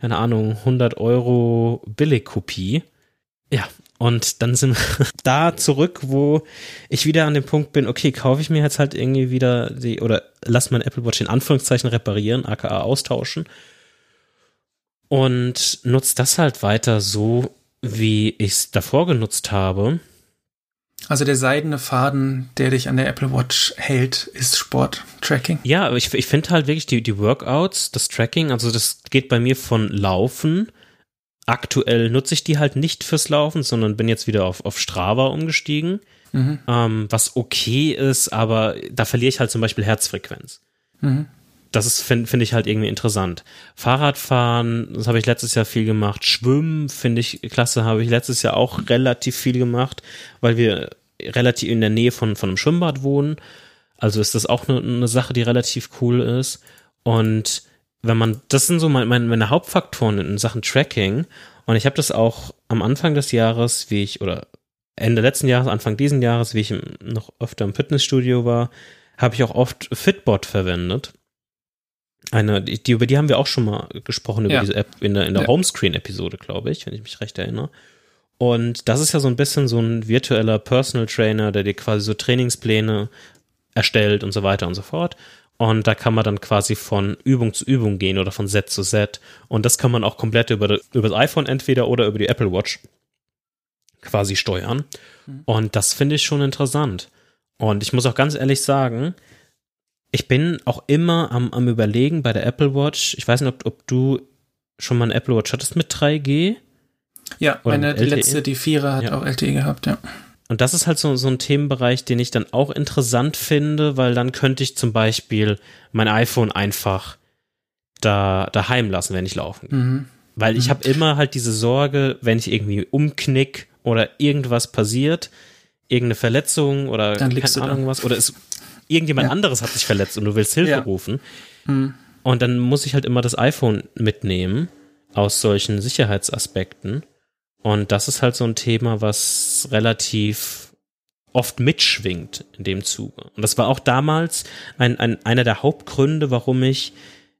B: keine Ahnung, 100 Euro Billigkopie. Ja, und dann sind wir *laughs* da zurück, wo ich wieder an dem Punkt bin, okay, kaufe ich mir jetzt halt irgendwie wieder die, oder lass mein Apple Watch in Anführungszeichen reparieren, aka austauschen. Und nutze das halt weiter so, wie ich es davor genutzt habe.
A: Also der seidene Faden, der dich an der Apple Watch hält, ist Sport-Tracking.
B: Ja, aber ich, ich finde halt wirklich die, die Workouts, das Tracking, also das geht bei mir von Laufen aktuell nutze ich die halt nicht fürs Laufen, sondern bin jetzt wieder auf, auf Strava umgestiegen. Mhm. Ähm, was okay ist, aber da verliere ich halt zum Beispiel Herzfrequenz. Mhm. Das finde find ich halt irgendwie interessant. Fahrradfahren, das habe ich letztes Jahr viel gemacht. Schwimmen finde ich klasse, habe ich letztes Jahr auch relativ viel gemacht, weil wir relativ in der Nähe von, von einem Schwimmbad wohnen. Also ist das auch eine, eine Sache, die relativ cool ist. Und wenn man, das sind so meine, meine Hauptfaktoren in Sachen Tracking. Und ich habe das auch am Anfang des Jahres, wie ich, oder Ende letzten Jahres, Anfang diesen Jahres, wie ich noch öfter im Fitnessstudio war, habe ich auch oft Fitbot verwendet. Eine, die, über die haben wir auch schon mal gesprochen, über ja. diese App in der, in der ja. Homescreen-Episode, glaube ich, wenn ich mich recht erinnere. Und das ist ja so ein bisschen so ein virtueller Personal Trainer, der dir quasi so Trainingspläne erstellt und so weiter und so fort. Und da kann man dann quasi von Übung zu Übung gehen oder von Set zu Set. Und das kann man auch komplett über, über das iPhone entweder oder über die Apple Watch quasi steuern. Mhm. Und das finde ich schon interessant. Und ich muss auch ganz ehrlich sagen, ich bin auch immer am, am Überlegen bei der Apple Watch. Ich weiß nicht, ob, ob du schon mal eine Apple Watch hattest mit 3G.
A: Ja,
B: Oder
A: meine
B: LTE?
A: letzte, die Vierer, hat
B: Ja.
A: auch LTE gehabt, ja.
B: Und das ist halt so, so ein Themenbereich, den ich dann auch interessant finde, weil dann könnte ich zum Beispiel mein iPhone einfach da daheim lassen, wenn ich laufen gehe.
A: Mhm.
B: Weil ich
A: Mhm.
B: habe immer halt diese Sorge, wenn ich irgendwie umknick oder irgendwas passiert, irgendeine Verletzung oder
A: Dann
B: keine
A: du da.
B: Ahnung was, oder es, irgendjemand
A: Ja.
B: anderes hat sich verletzt und du willst Hilfe
A: Ja.
B: rufen.
A: Mhm.
B: Und dann muss ich halt immer das iPhone mitnehmen aus solchen Sicherheitsaspekten. Und das ist halt so ein Thema, was relativ oft mitschwingt in dem Zuge. Und das war auch damals ein, ein, einer der Hauptgründe, warum ich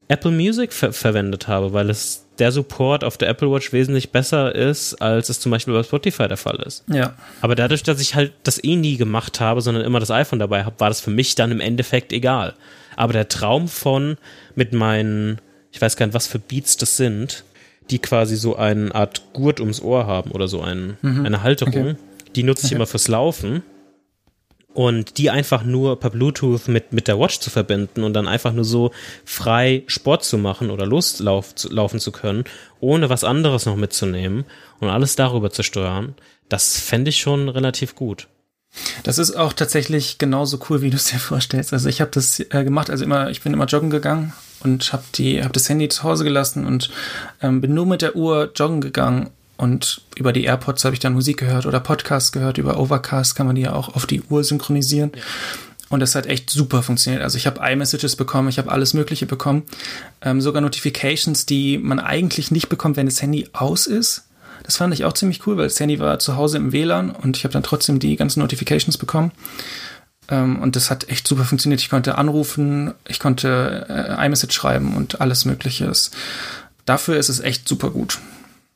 B: Apple Music ver verwendet habe, weil es der Support auf der Apple Watch wesentlich besser ist, als es zum Beispiel bei Spotify der Fall ist.
A: Ja.
B: Aber dadurch, dass ich halt das eh nie gemacht habe, sondern immer das iPhone dabei habe, war das für mich dann im Endeffekt egal. Aber der Traum von mit meinen, ich weiß gar nicht, was für Beats das sind, die quasi so eine Art Gurt ums Ohr haben oder so ein,
A: Mhm.
B: eine Halterung,
A: Okay.
B: die nutze ich
A: Okay.
B: immer fürs Laufen. Und die einfach nur per Bluetooth mit, mit der Watch zu verbinden und dann einfach nur so frei Sport zu machen oder loslaufen zu können, ohne was anderes noch mitzunehmen und alles darüber zu steuern, das fände ich schon relativ gut.
A: Das ist auch tatsächlich genauso cool, wie du es dir vorstellst. Also ich habe das äh, gemacht, also immer, ich bin immer joggen gegangen und habe die, habe das Handy zu Hause gelassen und ähm, bin nur mit der Uhr joggen gegangen und über die AirPods habe ich dann Musik gehört oder Podcasts gehört. Über Overcast kann man die ja auch auf die Uhr synchronisieren. Und das hat echt super funktioniert. Also ich habe iMessages bekommen, ich habe alles Mögliche bekommen, ähm, sogar Notifications, die man eigentlich nicht bekommt, wenn das Handy aus ist. Das fand ich auch ziemlich cool, weil das Handy war zu Hause im WLAN und ich habe dann trotzdem die ganzen Notifications bekommen. Ähm, und das hat echt super funktioniert. Ich konnte anrufen, ich konnte äh, iMessage schreiben und alles Mögliche. Dafür ist es echt super gut.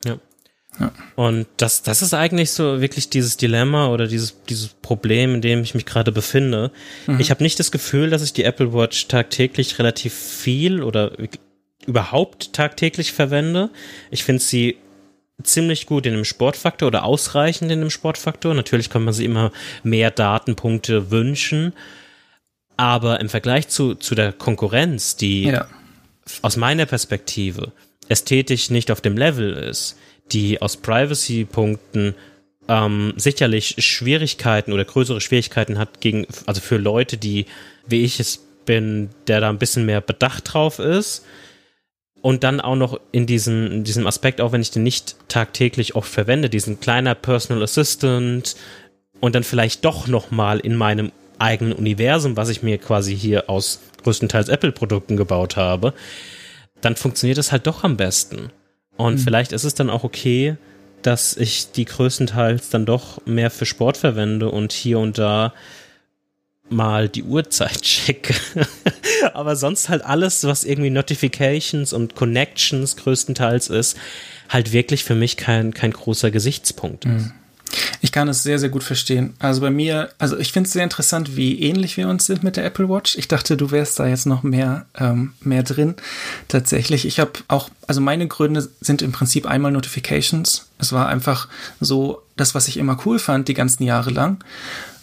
B: Ja.
A: Ja.
B: Und das, das ist eigentlich so wirklich dieses Dilemma oder dieses, dieses Problem, in dem ich mich gerade befinde.
A: Mhm.
B: Ich habe nicht das Gefühl, dass ich die Apple Watch tagtäglich relativ viel oder überhaupt tagtäglich verwende. Ich finde sie ziemlich gut in dem Sportfaktor oder ausreichend in dem Sportfaktor. Natürlich kann man sich immer mehr Datenpunkte wünschen. Aber im Vergleich zu, zu der Konkurrenz, die
A: Ja.
B: aus meiner Perspektive ästhetisch nicht auf dem Level ist, die aus Privacy-Punkten ähm, sicherlich Schwierigkeiten oder größere Schwierigkeiten hat gegen, also für Leute, die, wie ich es bin, der da ein bisschen mehr bedacht drauf ist. Und dann auch noch in diesem, in diesem Aspekt, auch wenn ich den nicht tagtäglich oft verwende, diesen kleiner Personal Assistant und dann vielleicht doch noch mal in meinem eigenen Universum, was ich mir quasi hier aus größtenteils Apple-Produkten gebaut habe, dann funktioniert es halt doch am besten. Und
A: Mhm.
B: vielleicht ist es dann auch okay, dass ich die größtenteils dann doch mehr für Sport verwende und hier und da mal die Uhrzeit *laughs* checke. Aber sonst halt alles, was irgendwie Notifications und Connections größtenteils ist, halt wirklich für mich kein, kein großer Gesichtspunkt ist.
A: Ich kann es sehr, sehr gut verstehen. Also bei mir, also ich finde es sehr interessant, wie ähnlich wir uns sind mit der Apple Watch. Ich dachte, du wärst da jetzt noch mehr, ähm, mehr drin. Tatsächlich, ich habe auch, also meine Gründe sind im Prinzip einmal Notifications. Es war einfach so das, was ich immer cool fand, die ganzen Jahre lang.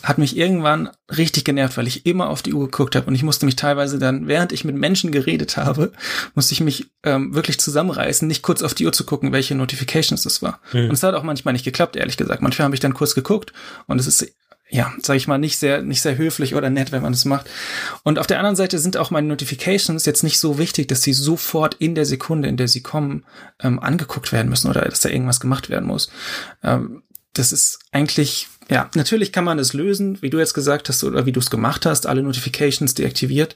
A: Hat mich irgendwann richtig genervt, weil ich immer auf die Uhr geguckt habe und ich musste mich teilweise dann, während ich mit Menschen geredet habe, musste ich mich ähm, wirklich zusammenreißen, nicht kurz auf die Uhr zu gucken, welche Notifications es war.
B: Mhm.
A: Und es hat auch manchmal nicht geklappt, ehrlich gesagt. Manchmal habe ich dann kurz geguckt und es ist ja, sage ich mal, nicht sehr, nicht sehr höflich oder nett, wenn man das macht. Und auf der anderen Seite sind auch meine Notifications jetzt nicht so wichtig, dass sie sofort in der Sekunde, in der sie kommen, ähm, angeguckt werden müssen oder dass da irgendwas gemacht werden muss. Ähm, das ist eigentlich, ja, natürlich kann man das lösen, wie du jetzt gesagt hast oder wie du es gemacht hast, alle Notifications deaktiviert,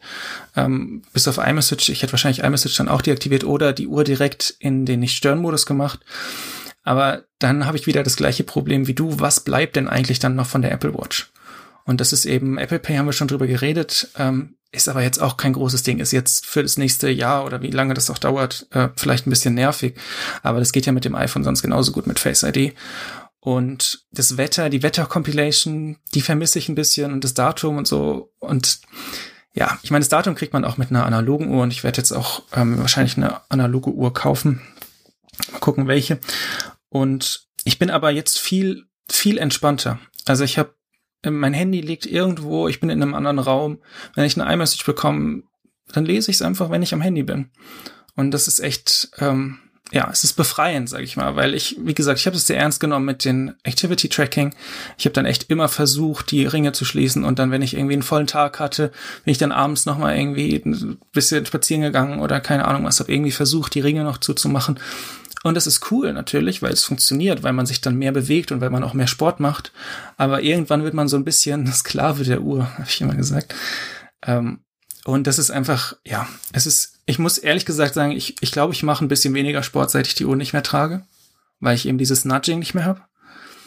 A: ähm, bis auf iMessage. Ich hätte wahrscheinlich iMessage dann auch deaktiviert oder die Uhr direkt in den Nicht-Stören-Modus gemacht. Aber dann habe ich wieder das gleiche Problem wie du. Was bleibt denn eigentlich dann noch von der Apple Watch? Und das ist eben, Apple Pay haben wir schon drüber geredet, ähm, ist aber jetzt auch kein großes Ding, ist jetzt für das nächste Jahr oder wie lange das auch dauert, äh, vielleicht ein bisschen nervig. Aber das geht ja mit dem iPhone sonst genauso gut mit Face ID. Und das Wetter, die Wetter-Compilation, die vermisse ich ein bisschen und das Datum und so. Und ja, ich meine, das Datum kriegt man auch mit einer analogen Uhr und ich werde jetzt auch ähm, wahrscheinlich eine analoge Uhr kaufen. Mal gucken, welche. Und ich bin aber jetzt viel, viel entspannter. Also ich habe, mein Handy liegt irgendwo, ich bin in einem anderen Raum. Wenn ich eine iMessage bekomme, dann lese ich es einfach, wenn ich am Handy bin. Und das ist echt, ähm, ja, es ist befreiend, sag ich mal, weil ich, wie gesagt, ich habe es sehr ernst genommen mit den Activity Tracking. Ich habe dann echt immer versucht, die Ringe zu schließen und dann, wenn ich irgendwie einen vollen Tag hatte, bin ich dann abends noch mal irgendwie ein bisschen spazieren gegangen oder keine Ahnung was, habe irgendwie versucht, die Ringe noch zuzumachen. Und das ist cool natürlich, weil es funktioniert, weil man sich dann mehr bewegt und weil man auch mehr Sport macht. Aber irgendwann wird man so ein bisschen *laughs* Sklave der Uhr, habe ich immer gesagt. Ähm, und das ist einfach, ja, es ist, ich muss ehrlich gesagt sagen, ich, ich glaube, ich mache ein bisschen weniger Sport, seit ich die Uhr nicht mehr trage, weil ich eben dieses Nudging nicht mehr habe.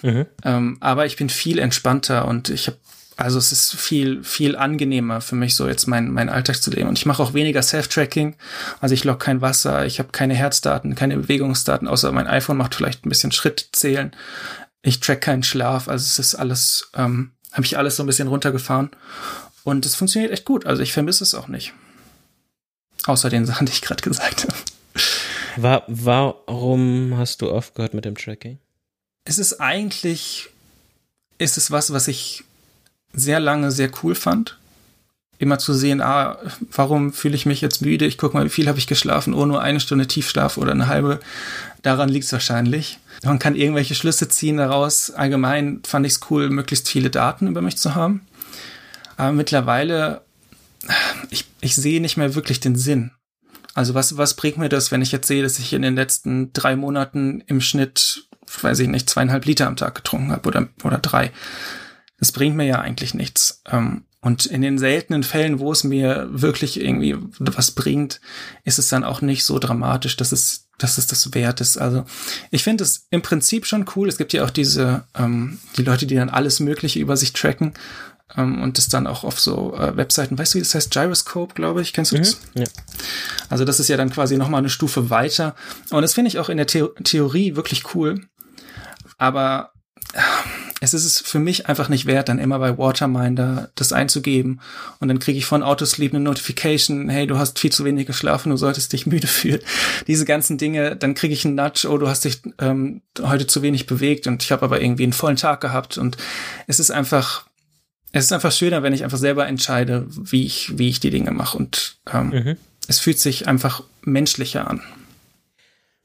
A: Mhm. Ähm, aber ich bin viel entspannter und ich habe, also es ist viel, viel angenehmer für mich, so jetzt mein, mein Alltag zu leben. Und ich mache auch weniger Self-Tracking. Also ich log kein Wasser, ich habe keine Herzdaten, keine Bewegungsdaten, außer mein iPhone macht vielleicht ein bisschen Schrittzählen. Ich track keinen Schlaf, also es ist alles, ähm, habe ich alles so ein bisschen runtergefahren. Und es funktioniert echt gut. Also ich vermisse es auch nicht. Außer den Sachen, die ich gerade gesagt habe.
B: War, warum hast du aufgehört mit dem Tracking?
A: Es ist eigentlich, ist es was, was ich sehr lange sehr cool fand. Immer zu sehen, ah, warum fühle ich mich jetzt müde? Ich gucke mal, wie viel habe ich geschlafen? Oh, nur eine Stunde Tiefschlaf oder eine halbe. Daran liegt es wahrscheinlich. Man kann irgendwelche Schlüsse ziehen daraus. Allgemein fand ich es cool, möglichst viele Daten über mich zu haben. Aber mittlerweile, ich, ich sehe nicht mehr wirklich den Sinn. Also was, was bringt mir das, wenn ich jetzt sehe, dass ich in den letzten drei Monaten im Schnitt, weiß ich nicht, zweieinhalb Liter am Tag getrunken habe oder, oder drei? Das bringt mir ja eigentlich nichts. Ähm, und in den seltenen Fällen, wo es mir wirklich irgendwie was bringt, ist es dann auch nicht so dramatisch, dass es, dass es das wert ist. Also ich finde es im Prinzip schon cool. Es gibt ja auch diese, ähm, die Leute, die dann alles Mögliche über sich tracken ähm, und das dann auch auf so äh, Webseiten, weißt du, wie das heißt? Gyroscope, glaube ich, kennst du das? Mhm, ja. Also das ist ja dann quasi nochmal eine Stufe weiter. Und das finde ich auch in der The Theorie wirklich cool. Aber äh, es ist es für mich einfach nicht wert, dann immer bei Waterminder das einzugeben. Und dann kriege ich von Autosleep eine Notification, hey, du hast viel zu wenig geschlafen, du solltest dich müde *laughs* fühlen. Diese ganzen Dinge, dann kriege ich einen Nudge, oh, du hast dich ähm, heute zu wenig bewegt und ich habe aber irgendwie einen vollen Tag gehabt. Und es ist einfach, es ist einfach schöner, wenn ich einfach selber entscheide, wie ich, wie ich die Dinge mache. Und ähm, mhm. es fühlt sich einfach menschlicher an.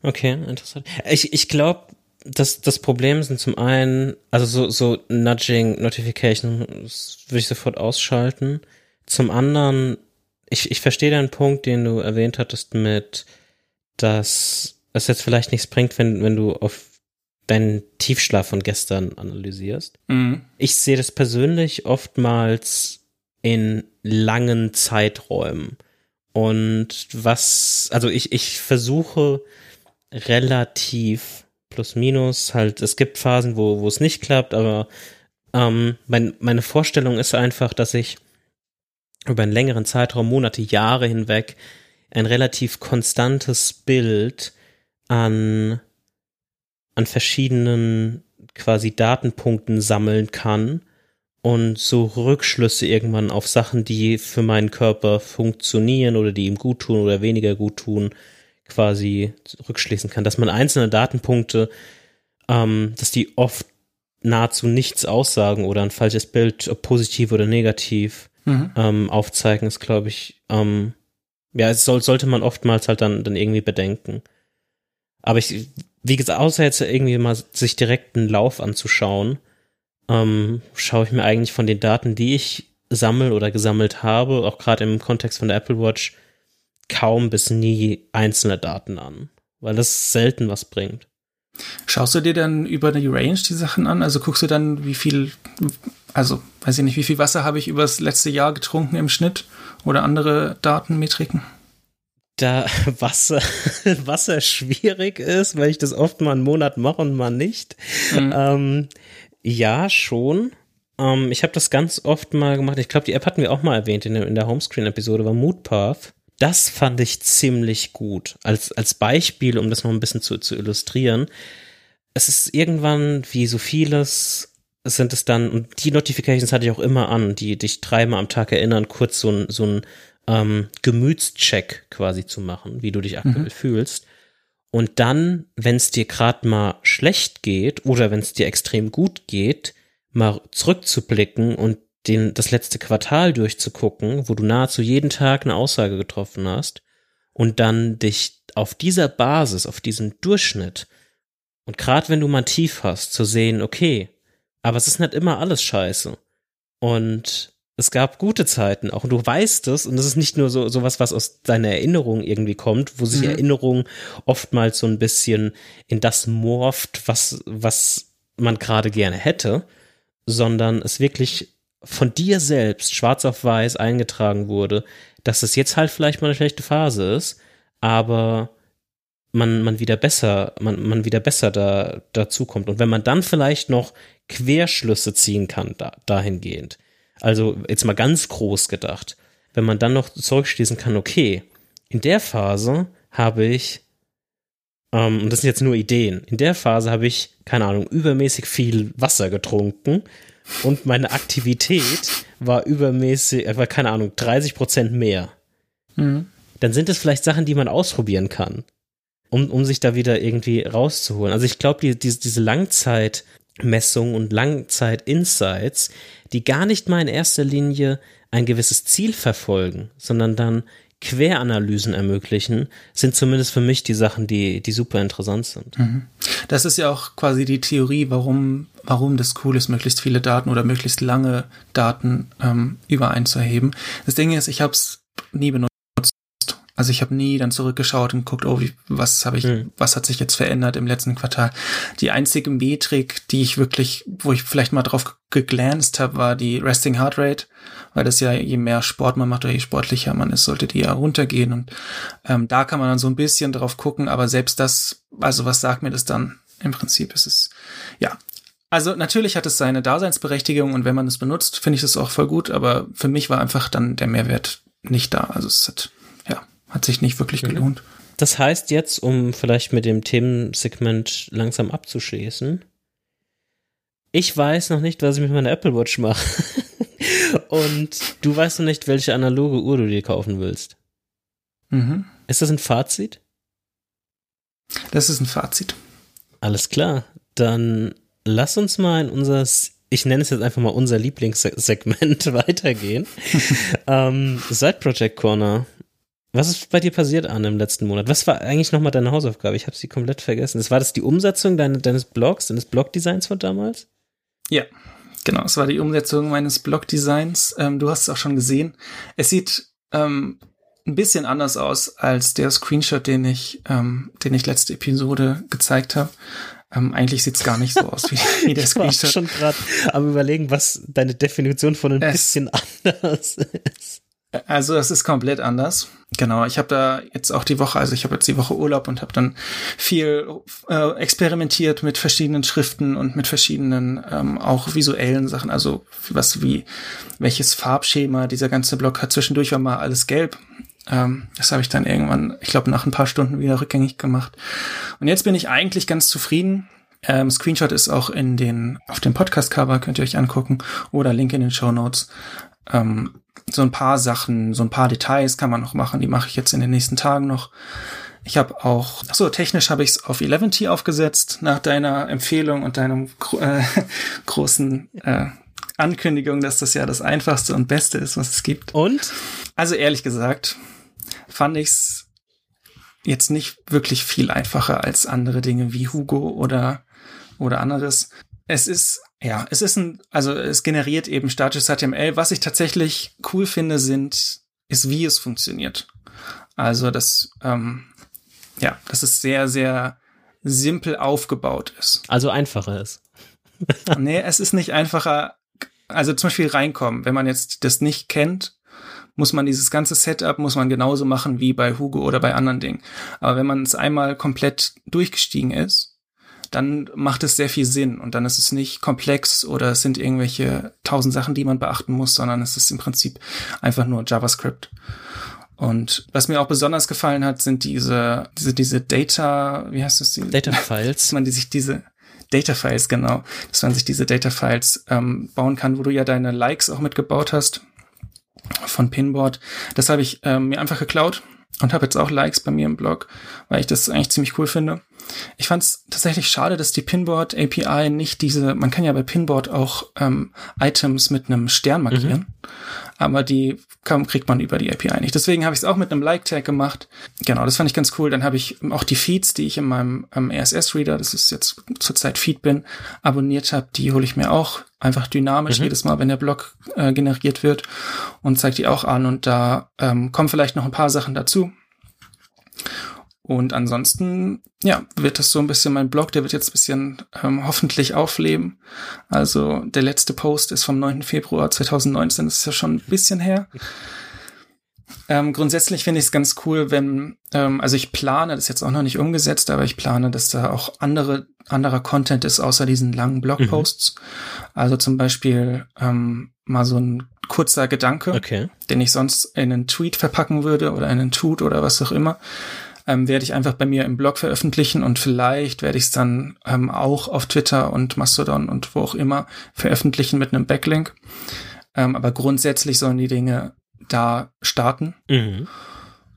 B: Okay, interessant. Ich, ich glaube, das, das Problem sind zum einen, also so, so Nudging, Notification würde ich sofort ausschalten. Zum anderen, ich, ich verstehe deinen Punkt, den du erwähnt hattest mit, dass es jetzt vielleicht nichts bringt, wenn, wenn du auf deinen Tiefschlaf von gestern analysierst. Mhm. Ich sehe das persönlich oftmals in langen Zeiträumen. Und was, also ich, ich versuche relativ plus minus halt, es gibt Phasen, wo, wo es nicht klappt, aber ähm, mein, meine Vorstellung ist einfach, dass ich über einen längeren Zeitraum, Monate, Jahre hinweg, ein relativ konstantes Bild an an verschiedenen quasi Datenpunkten sammeln kann und so Rückschlüsse irgendwann auf Sachen, die für meinen Körper funktionieren oder die ihm gut tun oder weniger gut tun, quasi rückschließen kann. Dass man einzelne Datenpunkte, ähm, dass die oft nahezu nichts aussagen oder ein falsches Bild, ob positiv oder negativ, mhm. ähm, aufzeigen, ist, glaube ich, ähm, ja, es soll, sollte man oftmals halt dann, dann irgendwie bedenken. Aber ich wie gesagt, außer jetzt irgendwie mal sich direkt einen Lauf anzuschauen, ähm, schaue ich mir eigentlich von den Daten, die ich sammel oder gesammelt habe, auch gerade im Kontext von der Apple Watch, kaum bis nie einzelne Daten an, weil das selten was bringt.
A: Schaust du dir dann über die Range die Sachen an? Also guckst du dann, wie viel, also weiß ich nicht, wie viel Wasser habe ich übers letzte Jahr getrunken im Schnitt oder andere Datenmetriken?
B: Da *laughs* Wasser, Wasser schwierig ist, weil ich das oft mal einen Monat mache und mal nicht. Mhm. Ähm, ja, schon. Ähm, ich habe das ganz oft mal gemacht. Ich glaube, die App hatten wir auch mal erwähnt in der, in der Homescreen-Episode, war Moodpath. Das fand ich ziemlich gut. Als, als Beispiel, um das noch ein bisschen zu, zu illustrieren. Es ist irgendwann, wie so vieles, sind es dann, und die Notifications hatte ich auch immer an, die dich dreimal am Tag erinnern, kurz so ein, so ein ähm, Gemütscheck quasi zu machen, wie du dich aktuell mhm. fühlst. Und dann, wenn es dir gerade mal schlecht geht oder wenn es dir extrem gut geht, mal zurückzublicken und den, das letzte Quartal durchzugucken, wo du nahezu jeden Tag eine Aussage getroffen hast und dann dich auf dieser Basis, auf diesem Durchschnitt und gerade wenn du mal tief hast, zu sehen, okay, aber es ist nicht immer alles scheiße. Und es gab gute Zeiten auch und du weißt es und es ist nicht nur so sowas, was aus deiner Erinnerung irgendwie kommt, wo sich mhm. Erinnerung oftmals so ein bisschen in das morpht, was was man gerade gerne hätte, sondern es wirklich von dir selbst schwarz auf weiß eingetragen wurde, dass es jetzt halt vielleicht mal eine schlechte Phase ist, aber man, man wieder besser, man, man wieder besser da, dazu kommt. Und wenn man dann vielleicht noch Querschlüsse ziehen kann, da, dahingehend, also jetzt mal ganz groß gedacht, wenn man dann noch zurückschließen kann, okay, in der Phase habe ich, ähm, und das sind jetzt nur Ideen, in der Phase habe ich, keine Ahnung, übermäßig viel Wasser getrunken und meine Aktivität war übermäßig, äh, war keine Ahnung, 30 Prozent mehr. Mhm. Dann sind es vielleicht Sachen, die man ausprobieren kann, um, um sich da wieder irgendwie rauszuholen. Also ich glaube, die, die, diese Langzeitmessung und Langzeit-Insights, die gar nicht mal in erster Linie ein gewisses Ziel verfolgen, sondern dann Queranalysen ermöglichen, sind zumindest für mich die Sachen, die, die super interessant sind. Mhm.
A: Das ist ja auch quasi die Theorie, warum, warum das cool ist, möglichst viele Daten oder möglichst lange Daten ähm, übereinzuheben. Das Ding ist, ich habe es nie benutzt. Also ich habe nie dann zurückgeschaut und geguckt, oh, wie, was habe ich, mhm. was hat sich jetzt verändert im letzten Quartal. Die einzige Metrik, die ich wirklich, wo ich vielleicht mal drauf geglanzt habe, war die Resting Heart Rate, weil das ja je mehr Sport man macht oder je sportlicher man ist, sollte die ja runtergehen und ähm, da kann man dann so ein bisschen drauf gucken, aber selbst das, also was sagt mir das dann? Im Prinzip ist es, ja, also natürlich hat es seine Daseinsberechtigung und wenn man es benutzt, finde ich es auch voll gut, aber für mich war einfach dann der Mehrwert nicht da. Also es hat hat sich nicht wirklich mhm. gelohnt.
B: Das heißt jetzt, um vielleicht mit dem Themensegment langsam abzuschließen, ich weiß noch nicht, was ich mit meiner Apple Watch mache. *laughs* Und du weißt noch nicht, welche analoge Uhr du dir kaufen willst. Mhm. Ist das ein Fazit?
A: Das ist ein Fazit.
B: Alles klar. Dann lass uns mal in unser, ich nenne es jetzt einfach mal unser Lieblingssegment *laughs* weitergehen. *laughs* ähm, Side Project Corner. Was ist bei dir passiert, Arne, im letzten Monat? Was war eigentlich nochmal deine Hausaufgabe? Ich habe sie komplett vergessen. Das war das die Umsetzung deine, deines Blogs, deines Blogdesigns von damals?
A: Ja, genau. Es war die Umsetzung meines Blogdesigns. Ähm, du hast es auch schon gesehen. Es sieht ähm, ein bisschen anders aus als der Screenshot, den ich, ähm, den ich letzte Episode gezeigt habe. Ähm, eigentlich sieht's gar nicht so aus wie, *laughs* wie der Screenshot. Ich war
B: schon gerade am überlegen, was deine Definition von ein es, bisschen *laughs* anders ist.
A: Also es ist komplett anders. Genau, ich habe da jetzt auch die Woche, also ich habe jetzt die Woche Urlaub und habe dann viel äh, experimentiert mit verschiedenen Schriften und mit verschiedenen ähm, auch visuellen Sachen. Also was wie welches Farbschema dieser ganze Block hat. Zwischendurch war mal alles gelb. Ähm, das habe ich dann irgendwann, ich glaube, nach ein paar Stunden wieder rückgängig gemacht. Und jetzt bin ich eigentlich ganz zufrieden. Ähm, Screenshot ist auch in den auf dem Podcast-Cover, könnt ihr euch angucken, oder Link in den Show Notes. Ähm, so ein paar Sachen, so ein paar Details kann man noch machen. Die mache ich jetzt in den nächsten Tagen noch. Ich habe auch, so, technisch habe ich es auf 11T aufgesetzt, nach deiner Empfehlung und deinem äh, *laughs* großen äh, Ankündigung, dass das ja das einfachste und beste ist, was es gibt.
B: Und?
A: Also ehrlich gesagt, fand ich's jetzt nicht wirklich viel einfacher als andere Dinge wie Hugo oder, oder anderes. Es ist ja, es ist ein, also es generiert eben statisches HTML. Was ich tatsächlich cool finde, sind, ist, wie es funktioniert. Also das, ähm, ja, dass es sehr, sehr simpel aufgebaut ist.
B: Also einfacher ist. *laughs*
A: nee, es ist nicht einfacher. Also zum Beispiel reinkommen. Wenn man jetzt das nicht kennt, muss man dieses ganze Setup, muss man genauso machen wie bei Hugo oder bei anderen Dingen. Aber wenn man es einmal komplett durchgestiegen ist, dann macht es sehr viel Sinn und dann ist es nicht komplex oder es sind irgendwelche tausend Sachen, die man beachten muss, sondern es ist im Prinzip einfach nur JavaScript. Und was mir auch besonders gefallen hat, sind diese, diese, diese Data, wie heißt das? Die,
B: Data *laughs* Files.
A: Dass man die sich diese Data Files, genau, dass man sich diese Data Files ähm, bauen kann, wo du ja deine Likes auch mitgebaut hast von Pinboard. Das habe ich ähm, mir einfach geklaut und habe jetzt auch Likes bei mir im Blog, weil ich das eigentlich ziemlich cool finde. Ich fand es tatsächlich schade, dass die Pinboard API nicht diese, man kann ja bei Pinboard auch ähm, Items mit einem Stern markieren, mhm. aber die kann, kriegt man über die API nicht. Deswegen habe ich es auch mit einem Like-Tag gemacht. Genau, das fand ich ganz cool. Dann habe ich auch die Feeds, die ich in meinem ähm, RSS-Reader, das ist jetzt zurzeit Feedbin, abonniert habe, die hole ich mir auch einfach dynamisch mhm. jedes Mal, wenn der Blog äh, generiert wird und zeige die auch an. Und da ähm, kommen vielleicht noch ein paar Sachen dazu. Und ansonsten, ja, wird das so ein bisschen mein Blog, der wird jetzt ein bisschen ähm, hoffentlich aufleben. Also der letzte Post ist vom 9. Februar 2019, das ist ja schon ein bisschen her. *laughs* Ähm, grundsätzlich finde ich es ganz cool, wenn, ähm, also ich plane, das ist jetzt auch noch nicht umgesetzt, aber ich plane, dass da auch andere, anderer Content ist, außer diesen langen Blogposts. Mhm. Also zum Beispiel ähm, mal so ein kurzer Gedanke,
B: okay.
A: den ich sonst in einen Tweet verpacken würde oder in einen Tut oder was auch immer ähm, werde ich einfach bei mir im Blog veröffentlichen und vielleicht werde ich es dann ähm, auch auf Twitter und Mastodon und wo auch immer veröffentlichen mit einem Backlink. Ähm, aber grundsätzlich sollen die Dinge da starten.
B: Mhm.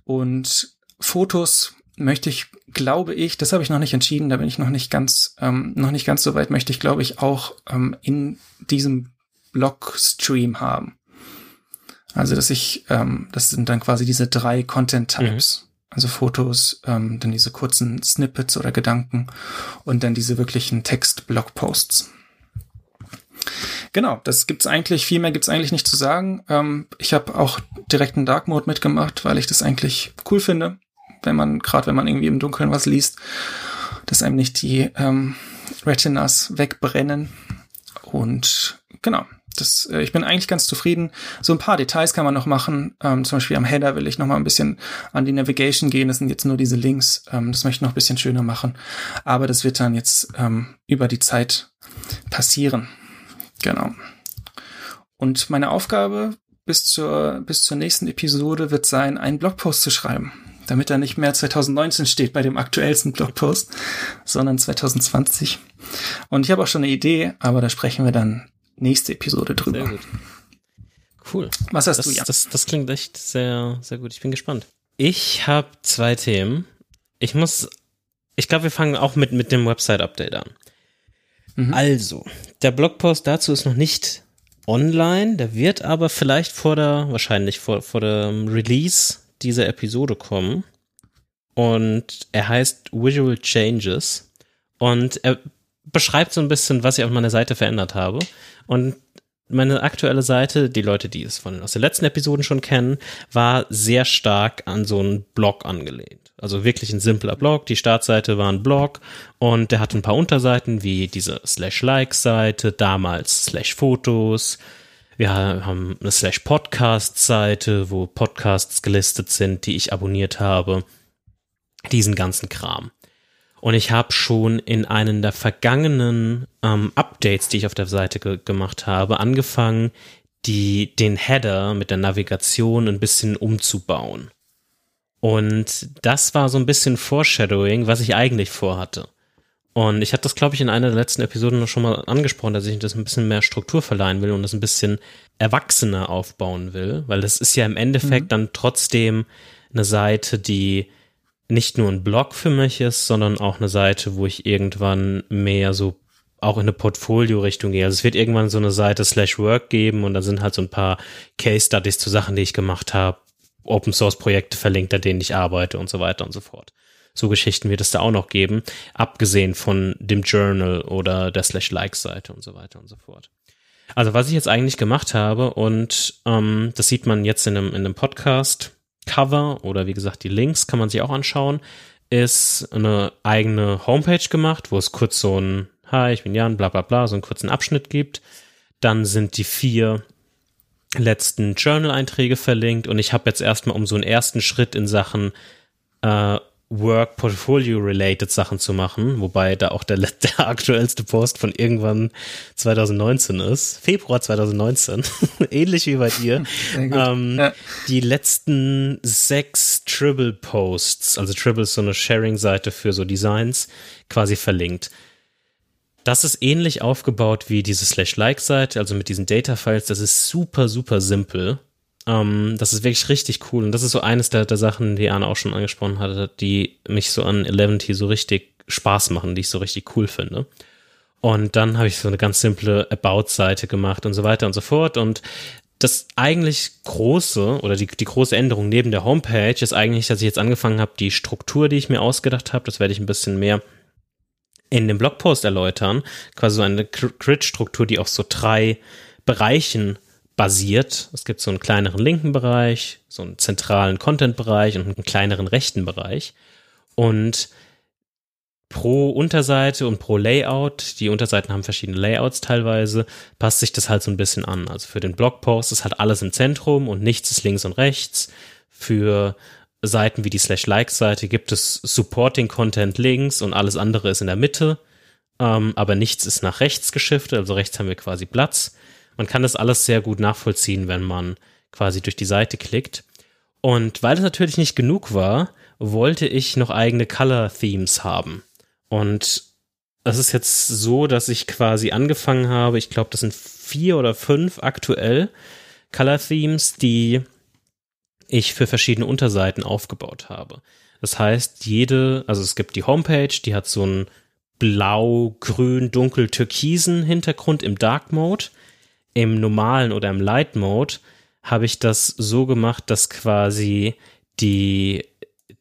A: Und Fotos möchte ich, glaube ich, das habe ich noch nicht entschieden, da bin ich noch nicht ganz, ähm, noch nicht ganz so weit, möchte ich, glaube ich, auch ähm, in diesem Blog-Stream haben. Also, dass ich, ähm, das sind dann quasi diese drei Content-Types. Also Fotos, ähm, dann diese kurzen Snippets oder Gedanken und dann diese wirklichen Text-Blogposts. Genau, das gibt's eigentlich, viel mehr gibt's eigentlich nicht zu sagen. Ähm, ich habe auch direkt einen Dark Mode mitgemacht, weil ich das eigentlich cool finde, wenn man, gerade wenn man irgendwie im Dunkeln was liest, dass einem nicht die ähm, Retinas wegbrennen. Und genau, das, äh, ich bin eigentlich ganz zufrieden. So ein paar Details kann man noch machen. Ähm, zum Beispiel am Header will ich noch mal ein bisschen an die Navigation gehen. Das sind jetzt nur diese Links. Ähm, das möchte ich noch ein bisschen schöner machen. Aber das wird dann jetzt ähm, über die Zeit passieren. Genau. Und meine Aufgabe bis zur, bis zur nächsten Episode wird sein, einen Blogpost zu schreiben. Damit er nicht mehr 2019 steht bei dem aktuellsten Blogpost, sondern 2020. Und ich habe auch schon eine Idee, aber da sprechen wir dann nächste Episode drüber. Sehr gut.
B: Cool.
A: Was hast
B: das,
A: du, ja?
B: Das, das klingt echt sehr, sehr gut. Ich bin gespannt. Ich habe zwei Themen. Ich muss, ich glaube, wir fangen auch mit, mit dem Website-Update an. Mhm. Also, der Blogpost dazu ist noch nicht online. Der wird aber vielleicht vor der, wahrscheinlich vor, vor dem Release dieser Episode kommen. Und er heißt Visual Changes. Und er beschreibt so ein bisschen, was ich auf meiner Seite verändert habe. Und meine aktuelle Seite, die Leute, die es von aus den letzten Episoden schon kennen, war sehr stark an so einen Blog angelehnt. Also wirklich ein simpler Blog. Die Startseite war ein Blog und der hatte ein paar Unterseiten wie diese Slash Likes Seite, damals Slash Fotos. Wir haben eine Slash Podcast Seite, wo Podcasts gelistet sind, die ich abonniert habe. Diesen ganzen Kram. Und ich habe schon in einen der vergangenen ähm, Updates, die ich auf der Seite ge gemacht habe, angefangen, die, den Header mit der Navigation ein bisschen umzubauen. Und das war so ein bisschen Foreshadowing, was ich eigentlich vorhatte. Und ich hatte das, glaube ich, in einer der letzten Episoden noch schon mal angesprochen, dass ich das ein bisschen mehr Struktur verleihen will und das ein bisschen erwachsener aufbauen will, weil das ist ja im Endeffekt mhm. dann trotzdem eine Seite, die nicht nur ein Blog für mich ist, sondern auch eine Seite, wo ich irgendwann mehr so auch in eine Portfolio-Richtung gehe. Also es wird irgendwann so eine Seite slash Work geben und da sind halt so ein paar Case Studies zu Sachen, die ich gemacht habe, Open Source Projekte verlinkt, an denen ich arbeite und so weiter und so fort. So Geschichten wird es da auch noch geben, abgesehen von dem Journal oder der slash Likes Seite und so weiter und so fort. Also was ich jetzt eigentlich gemacht habe und ähm, das sieht man jetzt in einem, in einem Podcast, Cover oder wie gesagt die Links kann man sich auch anschauen, ist eine eigene Homepage gemacht, wo es kurz so ein Hi, ich bin Jan, bla bla bla, so einen kurzen Abschnitt gibt. Dann sind die vier letzten Journal-Einträge verlinkt und ich habe jetzt erstmal um so einen ersten Schritt in Sachen äh, Work Portfolio related Sachen zu machen, wobei da auch der, *laughs* der aktuellste Post von irgendwann 2019 ist, Februar 2019, *laughs* ähnlich wie bei dir. *laughs* Ähm, ja. Die letzten sechs Tribble Posts, also Tribble ist so eine Sharing-Seite für so Designs, quasi verlinkt. Das ist ähnlich aufgebaut wie diese Slash-Like-Seite, also mit diesen Data-Files. Das ist super, super simpel. Ähm, das ist wirklich richtig cool. Und das ist so eines der, der Sachen, die Anne auch schon angesprochen hatte, die mich so an Eleventy so richtig Spaß machen, die ich so richtig cool finde. Und dann habe ich so eine ganz simple About-Seite gemacht und so weiter und so fort. Und das eigentlich große oder die, die große Änderung neben der Homepage ist eigentlich, dass ich jetzt angefangen habe, die Struktur, die ich mir ausgedacht habe, das werde ich ein bisschen mehr in dem Blogpost erläutern. Quasi so eine Grid-Struktur, die auf so drei Bereichen basiert. Es gibt so einen kleineren linken Bereich, so einen zentralen Content-Bereich und einen kleineren rechten Bereich. Und pro Unterseite und pro Layout, die Unterseiten haben verschiedene Layouts teilweise, passt sich das halt so ein bisschen an. Also für den Blogpost ist halt alles im Zentrum und nichts ist links und rechts. Für Seiten wie die Slash-Like-Seite gibt es Supporting-Content links und alles andere ist in der Mitte. Ähm, aber nichts ist nach rechts geschiftet, also rechts haben wir quasi Platz. Man kann das alles sehr gut nachvollziehen, wenn man quasi durch die Seite klickt. Und weil es natürlich nicht genug war, wollte ich noch eigene Color Themes haben. Und es ist jetzt so, dass ich quasi angefangen habe, ich glaube, das sind vier oder fünf aktuell Color Themes, die ich für verschiedene Unterseiten aufgebaut habe. Das heißt, jede, also es gibt die Homepage, die hat so einen blau, grün, dunkel, türkisen Hintergrund im Dark Mode. Im normalen oder im Light Mode habe ich das so gemacht, dass quasi die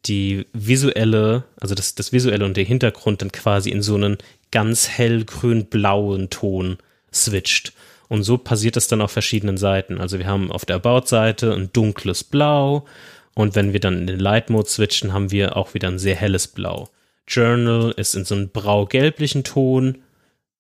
B: die visuelle, also das, das visuelle und der Hintergrund dann quasi in so einen ganz hellgrün-blauen Ton switcht. Und so passiert das dann auf verschiedenen Seiten. Also wir haben auf der About-Seite ein dunkles Blau und wenn wir dann in den Light-Mode switchen, haben wir auch wieder ein sehr helles Blau. Journal ist in so einem brau-gelblichen Ton,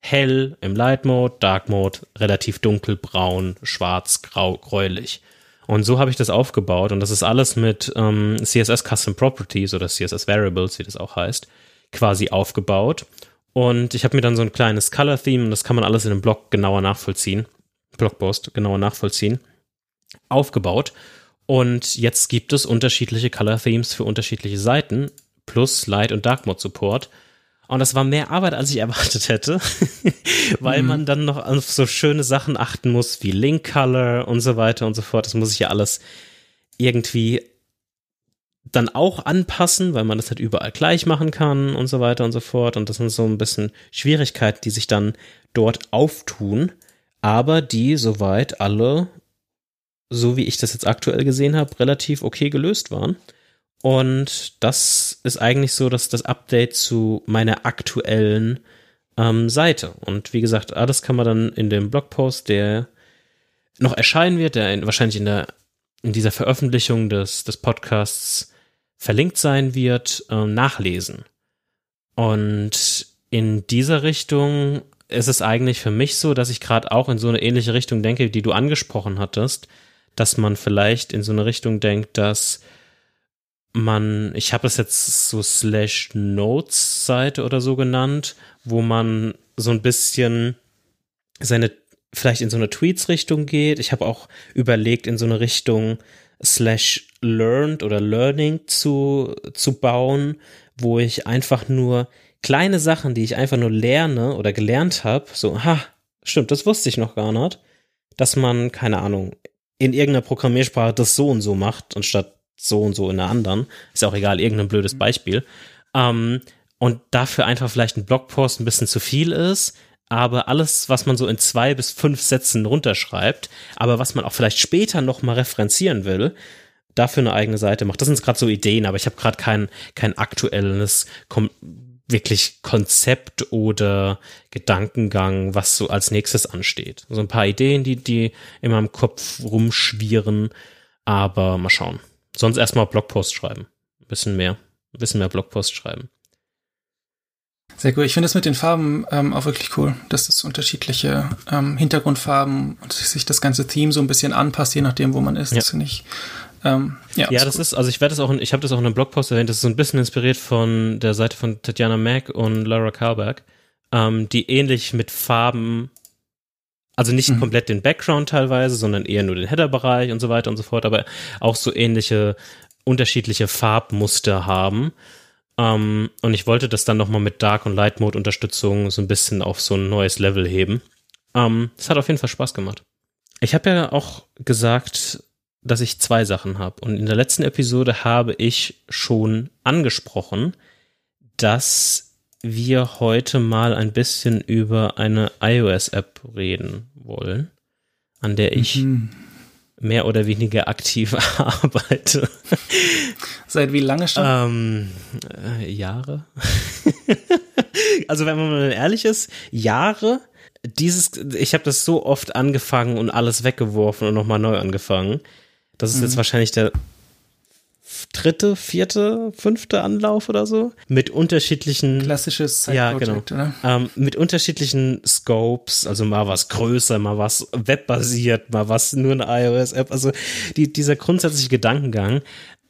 B: hell im Light-Mode, Dark-Mode, relativ dunkelbraun, schwarz, grau, gräulich. Und so habe ich das aufgebaut und das ist alles mit ähm, CSS Custom Properties oder CSS Variables, wie das auch heißt, quasi aufgebaut. Und ich habe mir dann so ein kleines Color Theme und das kann man alles in einem Blog genauer nachvollziehen, Blogpost genauer nachvollziehen, aufgebaut. Und jetzt gibt es unterschiedliche Color Themes für unterschiedliche Seiten plus Light und Dark Mode Support. Und das war mehr Arbeit, als ich *laughs* erwartet hätte, *laughs* weil mhm. man dann noch auf so schöne Sachen achten muss, wie Link Color und so weiter und so fort. Das muss ich ja alles irgendwie dann auch anpassen, weil man das halt überall gleich machen kann und so weiter und so fort. Und das sind so ein bisschen Schwierigkeiten, die sich dann dort auftun, aber die soweit alle, so wie ich das jetzt aktuell gesehen habe, relativ okay gelöst waren. Und das ist eigentlich so, dass das Update zu meiner aktuellen ähm, Seite. Und wie gesagt, alles kann man dann in dem Blogpost, der noch erscheinen wird, der in, wahrscheinlich in der in dieser Veröffentlichung des, des Podcasts verlinkt sein wird, ähm, nachlesen. Und in dieser Richtung ist es eigentlich für mich so, dass ich gerade auch in so eine ähnliche Richtung denke, die du angesprochen hattest, dass man vielleicht in so eine Richtung denkt, dass man, ich habe es jetzt so slash Notes Seite oder so genannt, wo man so ein bisschen seine vielleicht in so eine Tweets Richtung geht. Ich habe auch überlegt in so eine Richtung slash learned oder learning zu zu bauen, wo ich einfach nur kleine Sachen, die ich einfach nur lerne oder gelernt habe, so ha, stimmt, das wusste ich noch gar nicht, dass man keine Ahnung in irgendeiner Programmiersprache das so und so macht, anstatt so und so in der anderen. Ist auch egal, irgendein blödes mhm. Beispiel. Ähm, und dafür einfach vielleicht ein Blogpost ein bisschen zu viel ist, aber alles, was man so in zwei bis fünf Sätzen runterschreibt, aber was man auch vielleicht später nochmal referenzieren will, dafür eine eigene Seite macht. Das sind gerade so Ideen, aber ich habe gerade kein, kein aktuelles, kom wirklich Konzept oder Gedankengang, was so als nächstes ansteht. So ein paar Ideen, die, die in meinem Kopf rumschwirren, aber mal schauen. Sonst erstmal Blogpost schreiben. Ein bisschen mehr. Ein bisschen mehr Blogpost schreiben.
A: Sehr gut. Ich finde das mit den Farben ähm, auch wirklich cool, dass es unterschiedliche ähm, Hintergrundfarben und sich das ganze Theme so ein bisschen anpasst, je nachdem, wo man ist. Ja. Das finde ich. Ähm,
B: ja, ja das gut. ist, also ich werde das auch, in, ich habe das auch in einem Blogpost erwähnt, das ist so ein bisschen inspiriert von der Seite von Tatjana Mack und Laura Karlberg, ähm, die ähnlich mit Farben also nicht mhm. komplett den Background teilweise, sondern eher nur den Header-Bereich und so weiter und so fort, aber auch so ähnliche unterschiedliche Farbmuster haben. Um, ähm, und ich wollte das dann nochmal mit Dark- und Light-Mode-Unterstützung so ein bisschen auf so ein neues Level heben. Um, ähm, das hat auf jeden Fall Spaß gemacht. Ich habe ja auch gesagt, dass ich zwei Sachen habe. Und in der letzten Episode habe ich schon angesprochen, dass wir heute mal ein bisschen über eine iOS-App reden wollen, an der ich mhm. mehr oder weniger aktiv *laughs* arbeite.
A: Seit wie lange schon?
B: Ähm, äh, Jahre. *laughs* also wenn man mal ehrlich ist, Jahre. Dieses, ich habe das so oft angefangen und alles weggeworfen und nochmal neu angefangen. Das ist mhm. jetzt wahrscheinlich der dritte, vierte, fünfte Anlauf oder so mit unterschiedlichen
A: klassisches
B: Side ja genau ähm, mit unterschiedlichen Scopes, also mal was größer, mal was webbasiert, mal was nur eine iOS-App. Also die, dieser grundsätzliche Gedankengang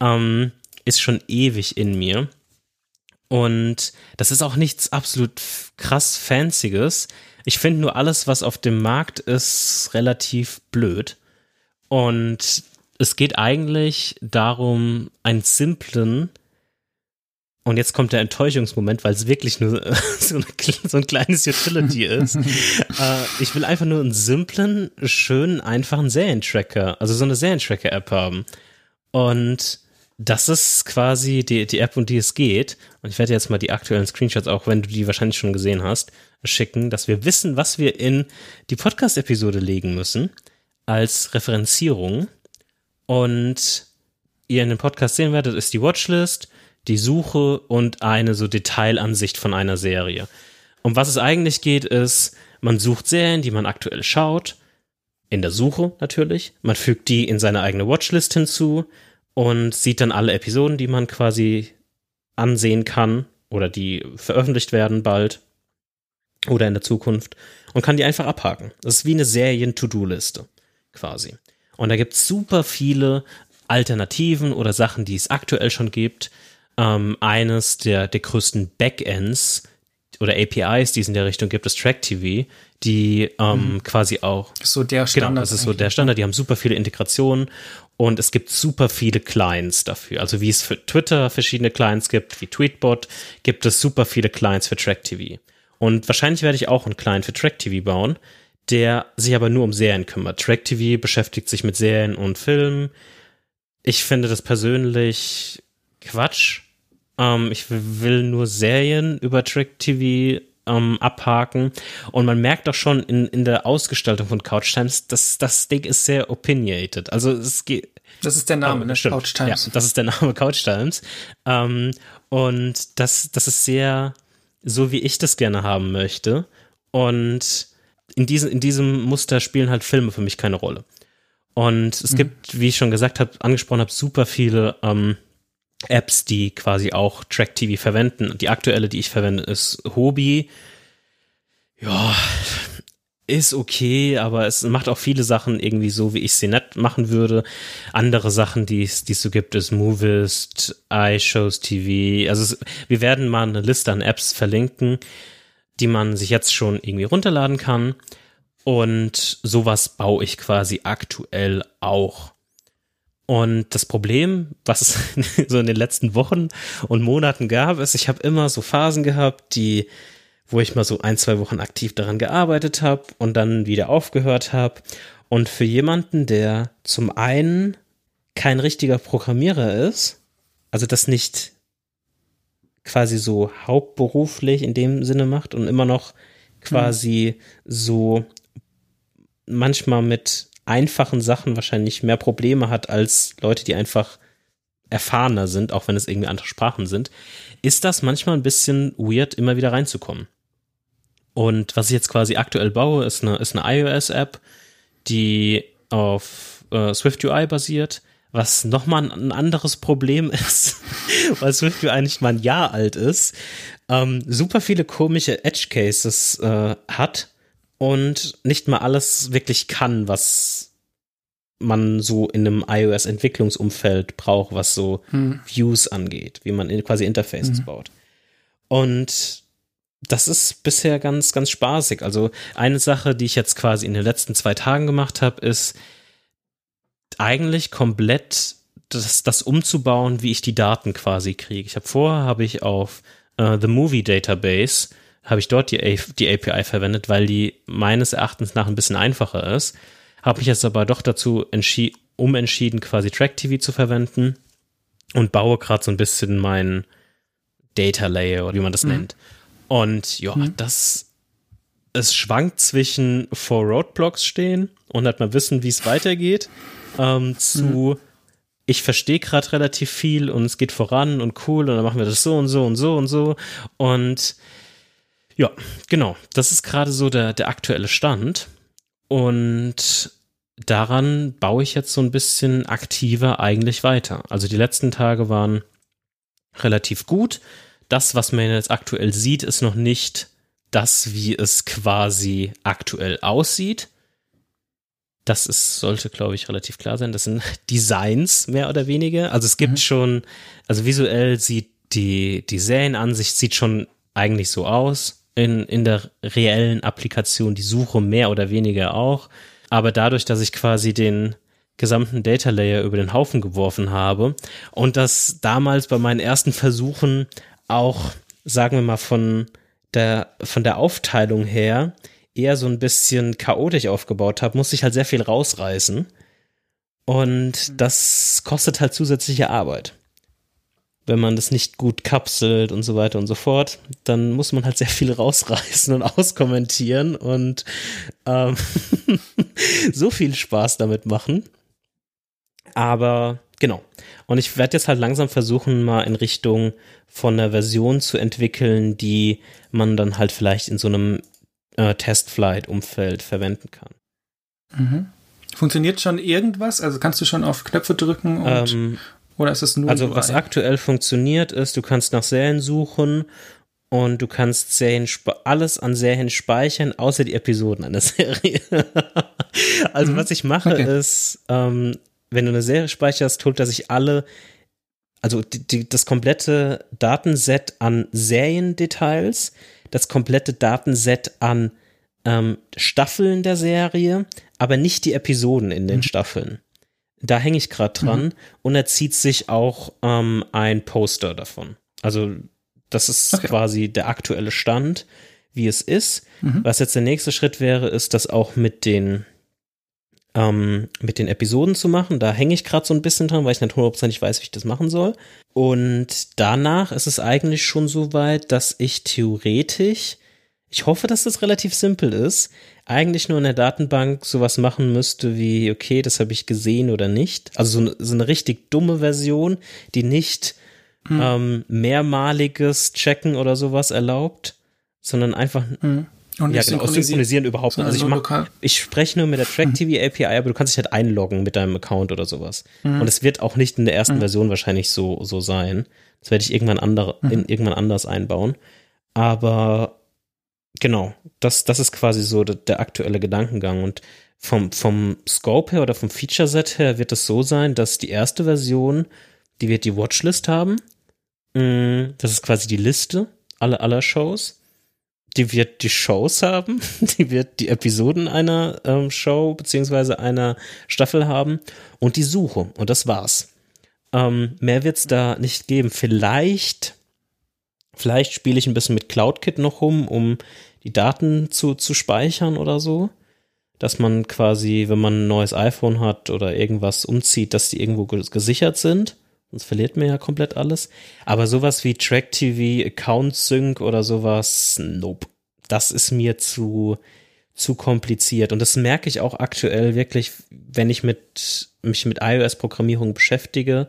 B: ähm, ist schon ewig in mir und das ist auch nichts absolut krass Fancyes. Ich finde nur alles, was auf dem Markt ist, relativ blöd. Und es geht eigentlich darum, einen simplen, und jetzt kommt der Enttäuschungsmoment, weil es wirklich nur *laughs* so, eine, so, ein kleines Utility ist. *laughs* äh, ich will einfach nur einen simplen, schönen, einfachen Serientracker, also so eine Serientracker-App haben. Und das ist quasi die, die App, um die es geht. Und ich werde jetzt mal die aktuellen Screenshots, auch wenn du die wahrscheinlich schon gesehen hast, schicken, dass wir wissen, was wir in die Podcast-Episode legen müssen als Referenzierung. Und ihr in dem Podcast sehen werdet, ist die Watchlist, die Suche und eine so Detailansicht von einer Serie. Um was es eigentlich geht, ist, man sucht Serien, die man aktuell schaut, in der Suche natürlich. Man fügt die in seine eigene Watchlist hinzu und sieht dann alle Episoden, die man quasi ansehen kann oder die veröffentlicht werden bald oder in der Zukunft und kann die einfach abhaken. Das ist wie eine Serien-To-Do-Liste quasi. Und da gibt es super viele Alternativen oder Sachen, die es aktuell schon gibt. Ähm, eines der, der größten Backends oder APIs, die es in der Richtung gibt, ist TrackTV, die ähm, mhm. quasi auch.
A: So der Standard.
B: Genau, das ist so der Standard. Die haben super viele Integrationen und es gibt super viele Clients dafür. Also wie es für Twitter verschiedene Clients gibt, wie Tweetbot, gibt es super viele Clients für TrackTV. Und wahrscheinlich werde ich auch einen Client für TrackTV bauen, der sich aber nur um Serien kümmert. Track TV beschäftigt sich mit Serien und Filmen. Ich finde das persönlich Quatsch. Ähm, ich will nur Serien über Track TV ähm, abhaken. Und man merkt auch schon in, in der Ausgestaltung von Couch Times, dass das Ding ist sehr opinionated. Also es geht.
A: Das ist der Name, oh, ne?
B: Couch Times. Ja, das ist der Name Couch Times. Ähm, und das, das ist sehr so, wie ich das gerne haben möchte. Und in, diesem in diesem Muster spielen halt Filme für mich keine Rolle. Und es mhm. gibt, wie ich schon gesagt habe, angesprochen habe, super viele ähm, Apps, die quasi auch Track TV verwenden. Die aktuelle, die ich verwende, ist Hobby. Ja, ist okay, aber es macht auch viele Sachen irgendwie so, wie ich sie nett machen würde. Andere Sachen, die es, die es so gibt, ist Movist, iShows TV. Also es, wir werden mal eine Liste an Apps verlinken die man sich jetzt schon irgendwie runterladen kann. Und sowas baue ich quasi aktuell auch. Und das Problem, was es *laughs* so in den letzten Wochen und Monaten gab, ist, ich habe immer so Phasen gehabt, die, wo ich mal so ein, zwei Wochen aktiv daran gearbeitet habe und dann wieder aufgehört habe. Und für jemanden, der zum einen kein richtiger Programmierer ist, also das nicht quasi so hauptberuflich in dem Sinne macht und immer noch quasi mhm. so manchmal mit einfachen Sachen wahrscheinlich mehr Probleme hat als Leute, die einfach erfahrener sind, auch wenn es irgendwie andere Sprachen sind, ist das manchmal ein bisschen weird, immer wieder reinzukommen. Und was ich jetzt quasi aktuell baue, ist eine, ist eine iOS-App, die auf äh, SwiftUI basiert, was nochmal ein anderes Problem *laughs* ist, weil SwiftUI eigentlich mal ein Jahr alt ist, ähm, super viele komische Edge Cases äh, hat und nicht mal alles wirklich kann, was man so in einem iOS-Entwicklungsumfeld braucht, was so hm. Views angeht, wie man quasi Interfaces hm. baut. Und das ist bisher ganz, ganz spaßig. Also eine Sache, die ich jetzt quasi in den letzten zwei Tagen gemacht habe, ist, eigentlich komplett das, das umzubauen, wie ich die Daten quasi kriege. Ich habe vorher habe ich auf uh, The Movie Database habe ich dort die, die API verwendet, weil die meines Erachtens nach ein bisschen einfacher ist. Habe mich jetzt aber doch dazu umentschieden, quasi Track TV zu verwenden und baue gerade so ein bisschen mein Data Layer oder wie man das mhm. nennt. Und ja, mhm. das es schwankt zwischen vor Roadblocks stehen und halt mal wissen, wie es weitergeht, ähm, zu mhm. ich verstehe gerade relativ viel und es geht voran und cool und dann machen wir das so und so und so und so. Und ja, genau, das ist gerade so der, der aktuelle Stand. Und daran baue ich jetzt so ein bisschen aktiver eigentlich weiter. Also die letzten Tage waren relativ gut. Das, was man jetzt aktuell sieht, ist noch nicht das, wie es quasi aktuell aussieht. Das ist, sollte, glaube ich, relativ klar sein. Das sind *laughs* Designs, mehr oder weniger. Also es gibt mhm. schon, also visuell sieht die, die Serienansicht sieht schon eigentlich so aus. In, in der reellen Applikation die Suche mehr oder weniger auch. Aber dadurch, dass ich quasi den gesamten Data Layer über den Haufen geworfen habe und das damals bei meinen ersten Versuchen auch, sagen wir mal, von der, von der Aufteilung her eher so ein bisschen chaotisch aufgebaut habe, musste ich halt sehr viel rausreißen. Und mhm. das kostet halt zusätzliche Arbeit. Wenn man das nicht gut kapselt und so weiter und so fort, dann muss man halt sehr viel *laughs* rausreißen und auskommentieren und ähm, *laughs* so viel Spaß damit machen. Aber genau. Und ich werde jetzt halt langsam versuchen, mal in Richtung von einer Version zu entwickeln, die man dann halt vielleicht in so einem äh, Testflight-Umfeld verwenden kann.
A: Mhm. Funktioniert schon irgendwas? Also kannst du schon auf Knöpfe drücken und, ähm, oder ist es nur
B: Also was aktuell funktioniert ist, du kannst nach Serien suchen und du kannst Serien alles an Serien speichern, außer die Episoden einer *laughs* Serie. also mhm. was ich mache okay. ist, ähm, wenn du eine Serie speicherst, holt er sich alle, also die, die, das komplette Datenset an Seriendetails, das komplette Datenset an ähm, Staffeln der Serie, aber nicht die Episoden in den mhm. Staffeln. Da hänge ich gerade dran mhm. und er zieht sich auch ähm, ein Poster davon. Also das ist okay. quasi der aktuelle Stand, wie es ist. Mhm. Was jetzt der nächste Schritt wäre, ist das auch mit den ähm, mit den Episoden zu machen. Da hänge ich gerade so ein bisschen dran, weil ich nicht hundertprozentig weiß, wie ich das machen soll. Und danach ist es eigentlich schon so weit, dass ich theoretisch, ich hoffe, dass das relativ simpel ist, eigentlich nur in der Datenbank sowas machen müsste wie, okay, das habe ich gesehen oder nicht. Also so, so eine richtig dumme Version, die nicht hm. ähm, mehrmaliges Checken oder sowas erlaubt, sondern einfach hm. Und ja, genau, synchronisieren, synchronisieren überhaupt nicht. Also, ich, mach, ich spreche nur mit der *laughs* Track TV API, aber du kannst dich halt einloggen mit deinem Account oder sowas. Mhm. Und es wird auch nicht in der ersten mhm. Version wahrscheinlich so, so sein. Das werde ich irgendwann, andere, mhm. in, irgendwann anders einbauen. Aber genau, das, das ist quasi so der, der aktuelle Gedankengang. Und vom, vom Scope her oder vom Feature-Set her wird es so sein, dass die erste Version, die wird die Watchlist haben. Mm, das ist quasi die Liste aller, aller Shows die wird die Shows haben, *laughs* die wird die Episoden einer ähm, Show beziehungsweise einer Staffel haben und die Suche. Und das war's. Ähm, mehr wird's da nicht geben. Vielleicht, vielleicht spiele ich ein bisschen mit CloudKit noch rum, um die Daten zu, zu speichern oder so. Dass man quasi, wenn man ein neues iPhone hat oder irgendwas umzieht, dass die irgendwo gesichert sind. Sonst verliert man ja komplett alles. Aber sowas wie Track TV, Account Sync oder sowas, nope. Das ist mir zu, zu kompliziert. Und das merke ich auch aktuell wirklich, wenn ich mit, mich mit iOS-Programmierung beschäftige,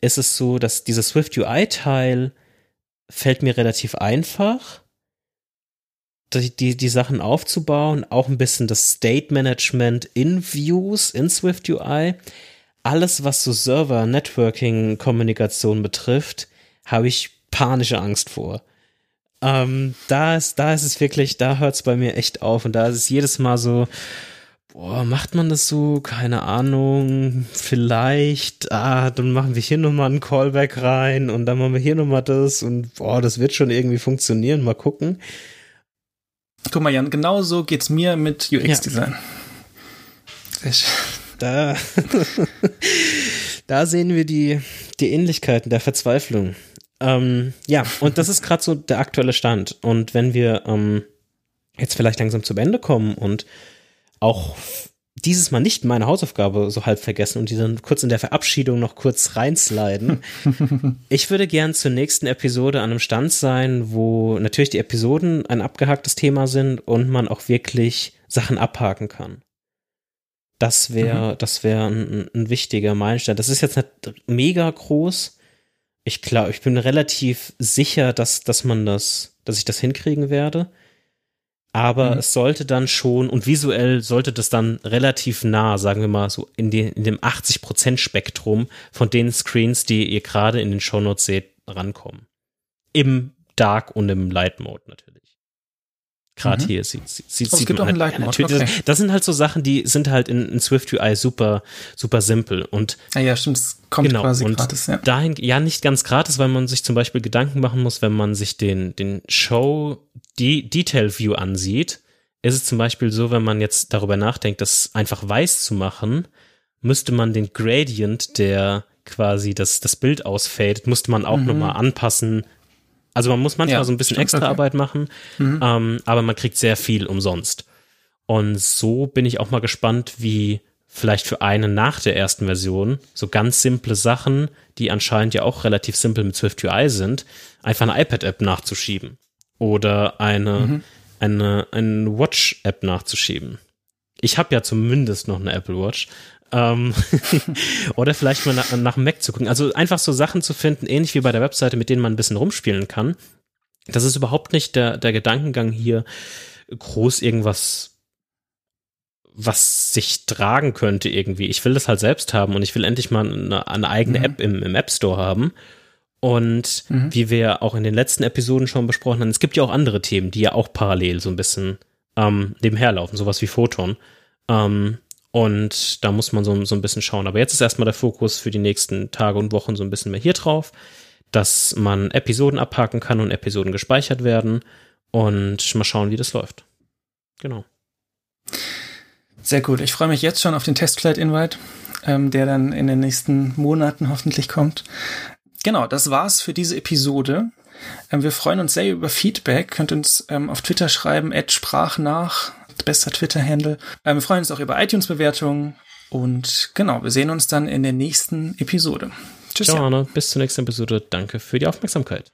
B: ist es so, dass dieser Swift UI-Teil fällt mir relativ einfach, die, die, die Sachen aufzubauen, auch ein bisschen das State Management in Views in Swift UI alles, was so Server-Networking-Kommunikation betrifft, habe ich panische Angst vor. Ähm, da ist, da ist es wirklich, da hört es bei mir echt auf und da ist es jedes Mal so, boah, macht man das so? Keine Ahnung, vielleicht, ah, dann machen wir hier nochmal einen Callback rein und dann machen wir hier nochmal das und boah, das wird schon irgendwie funktionieren, mal gucken.
A: Guck mal, Jan, genau so geht's mir mit UX-Design.
B: Ja. Da, *laughs* da sehen wir die, die Ähnlichkeiten der Verzweiflung. Ähm, ja, und das ist gerade so der aktuelle Stand. Und wenn wir ähm, jetzt vielleicht langsam zum Ende kommen und auch dieses Mal nicht meine Hausaufgabe so halb vergessen und die dann kurz in der Verabschiedung noch kurz reinsliden. *laughs* ich würde gern zur nächsten Episode an einem Stand sein, wo natürlich die Episoden ein abgehacktes Thema sind und man auch wirklich Sachen abhaken kann. Das wäre, mhm. das wäre ein, ein, wichtiger Meilenstein. Das ist jetzt nicht mega groß. Ich glaube, ich bin relativ sicher, dass, dass man das, dass ich das hinkriegen werde aber mhm. es sollte dann schon und visuell sollte das dann relativ nah, sagen wir mal so in, die, in dem 80% Spektrum von den Screens, die ihr gerade in den Shownotes seht, rankommen. Im Dark und im Light Mode natürlich. Gerade mhm. hier sieht, sieht, sieht, oh, sieht man halt, ja, natürlich, okay. das, das, sind halt so Sachen, die sind halt in, in Swift UI super, super simpel und.
A: Ah ja, stimmt, es kommt genau, quasi und gratis, ja.
B: Dahin, ja, nicht ganz gratis, weil man sich zum Beispiel Gedanken machen muss, wenn man sich den, den Show die Detail View ansieht, ist es zum Beispiel so, wenn man jetzt darüber nachdenkt, das einfach weiß zu machen, müsste man den Gradient, der quasi das, das Bild ausfadet, musste man auch mhm. nochmal anpassen, also man muss manchmal ja, so ein bisschen extra okay. Arbeit machen, mhm. ähm, aber man kriegt sehr viel umsonst. Und so bin ich auch mal gespannt, wie vielleicht für eine nach der ersten Version so ganz simple Sachen, die anscheinend ja auch relativ simpel mit Swift UI sind, einfach eine iPad-App nachzuschieben oder eine, mhm. eine, eine Watch-App nachzuschieben. Ich habe ja zumindest noch eine Apple Watch, *laughs* oder vielleicht mal nach, nach dem Mac zu gucken. Also einfach so Sachen zu finden, ähnlich wie bei der Webseite, mit denen man ein bisschen rumspielen kann. Das ist überhaupt nicht der, der Gedankengang hier, groß irgendwas, was sich tragen könnte irgendwie. Ich will das halt selbst haben und ich will endlich mal eine, eine eigene mhm. App im, im App Store haben. Und mhm. wie wir auch in den letzten Episoden schon besprochen haben, es gibt ja auch andere Themen, die ja auch parallel so ein bisschen ähm, nebenher laufen, sowas wie Photon. Ähm, und da muss man so, so ein bisschen schauen. Aber jetzt ist erstmal der Fokus für die nächsten Tage und Wochen so ein bisschen mehr hier drauf, dass man Episoden abhaken kann und Episoden gespeichert werden und mal schauen, wie das läuft. Genau.
A: Sehr gut. Ich freue mich jetzt schon auf den Testflight-Invite, ähm, der dann in den nächsten Monaten hoffentlich kommt. Genau, das war's für diese Episode. Ähm, wir freuen uns sehr über Feedback. Könnt uns ähm, auf Twitter schreiben, sprachnach bester Twitter-Handle. Ähm, wir freuen uns auch über iTunes-Bewertungen. Und genau, wir sehen uns dann in der nächsten Episode.
B: Tschüss. Ciao, Anna. Bis zur nächsten Episode. Danke für die Aufmerksamkeit.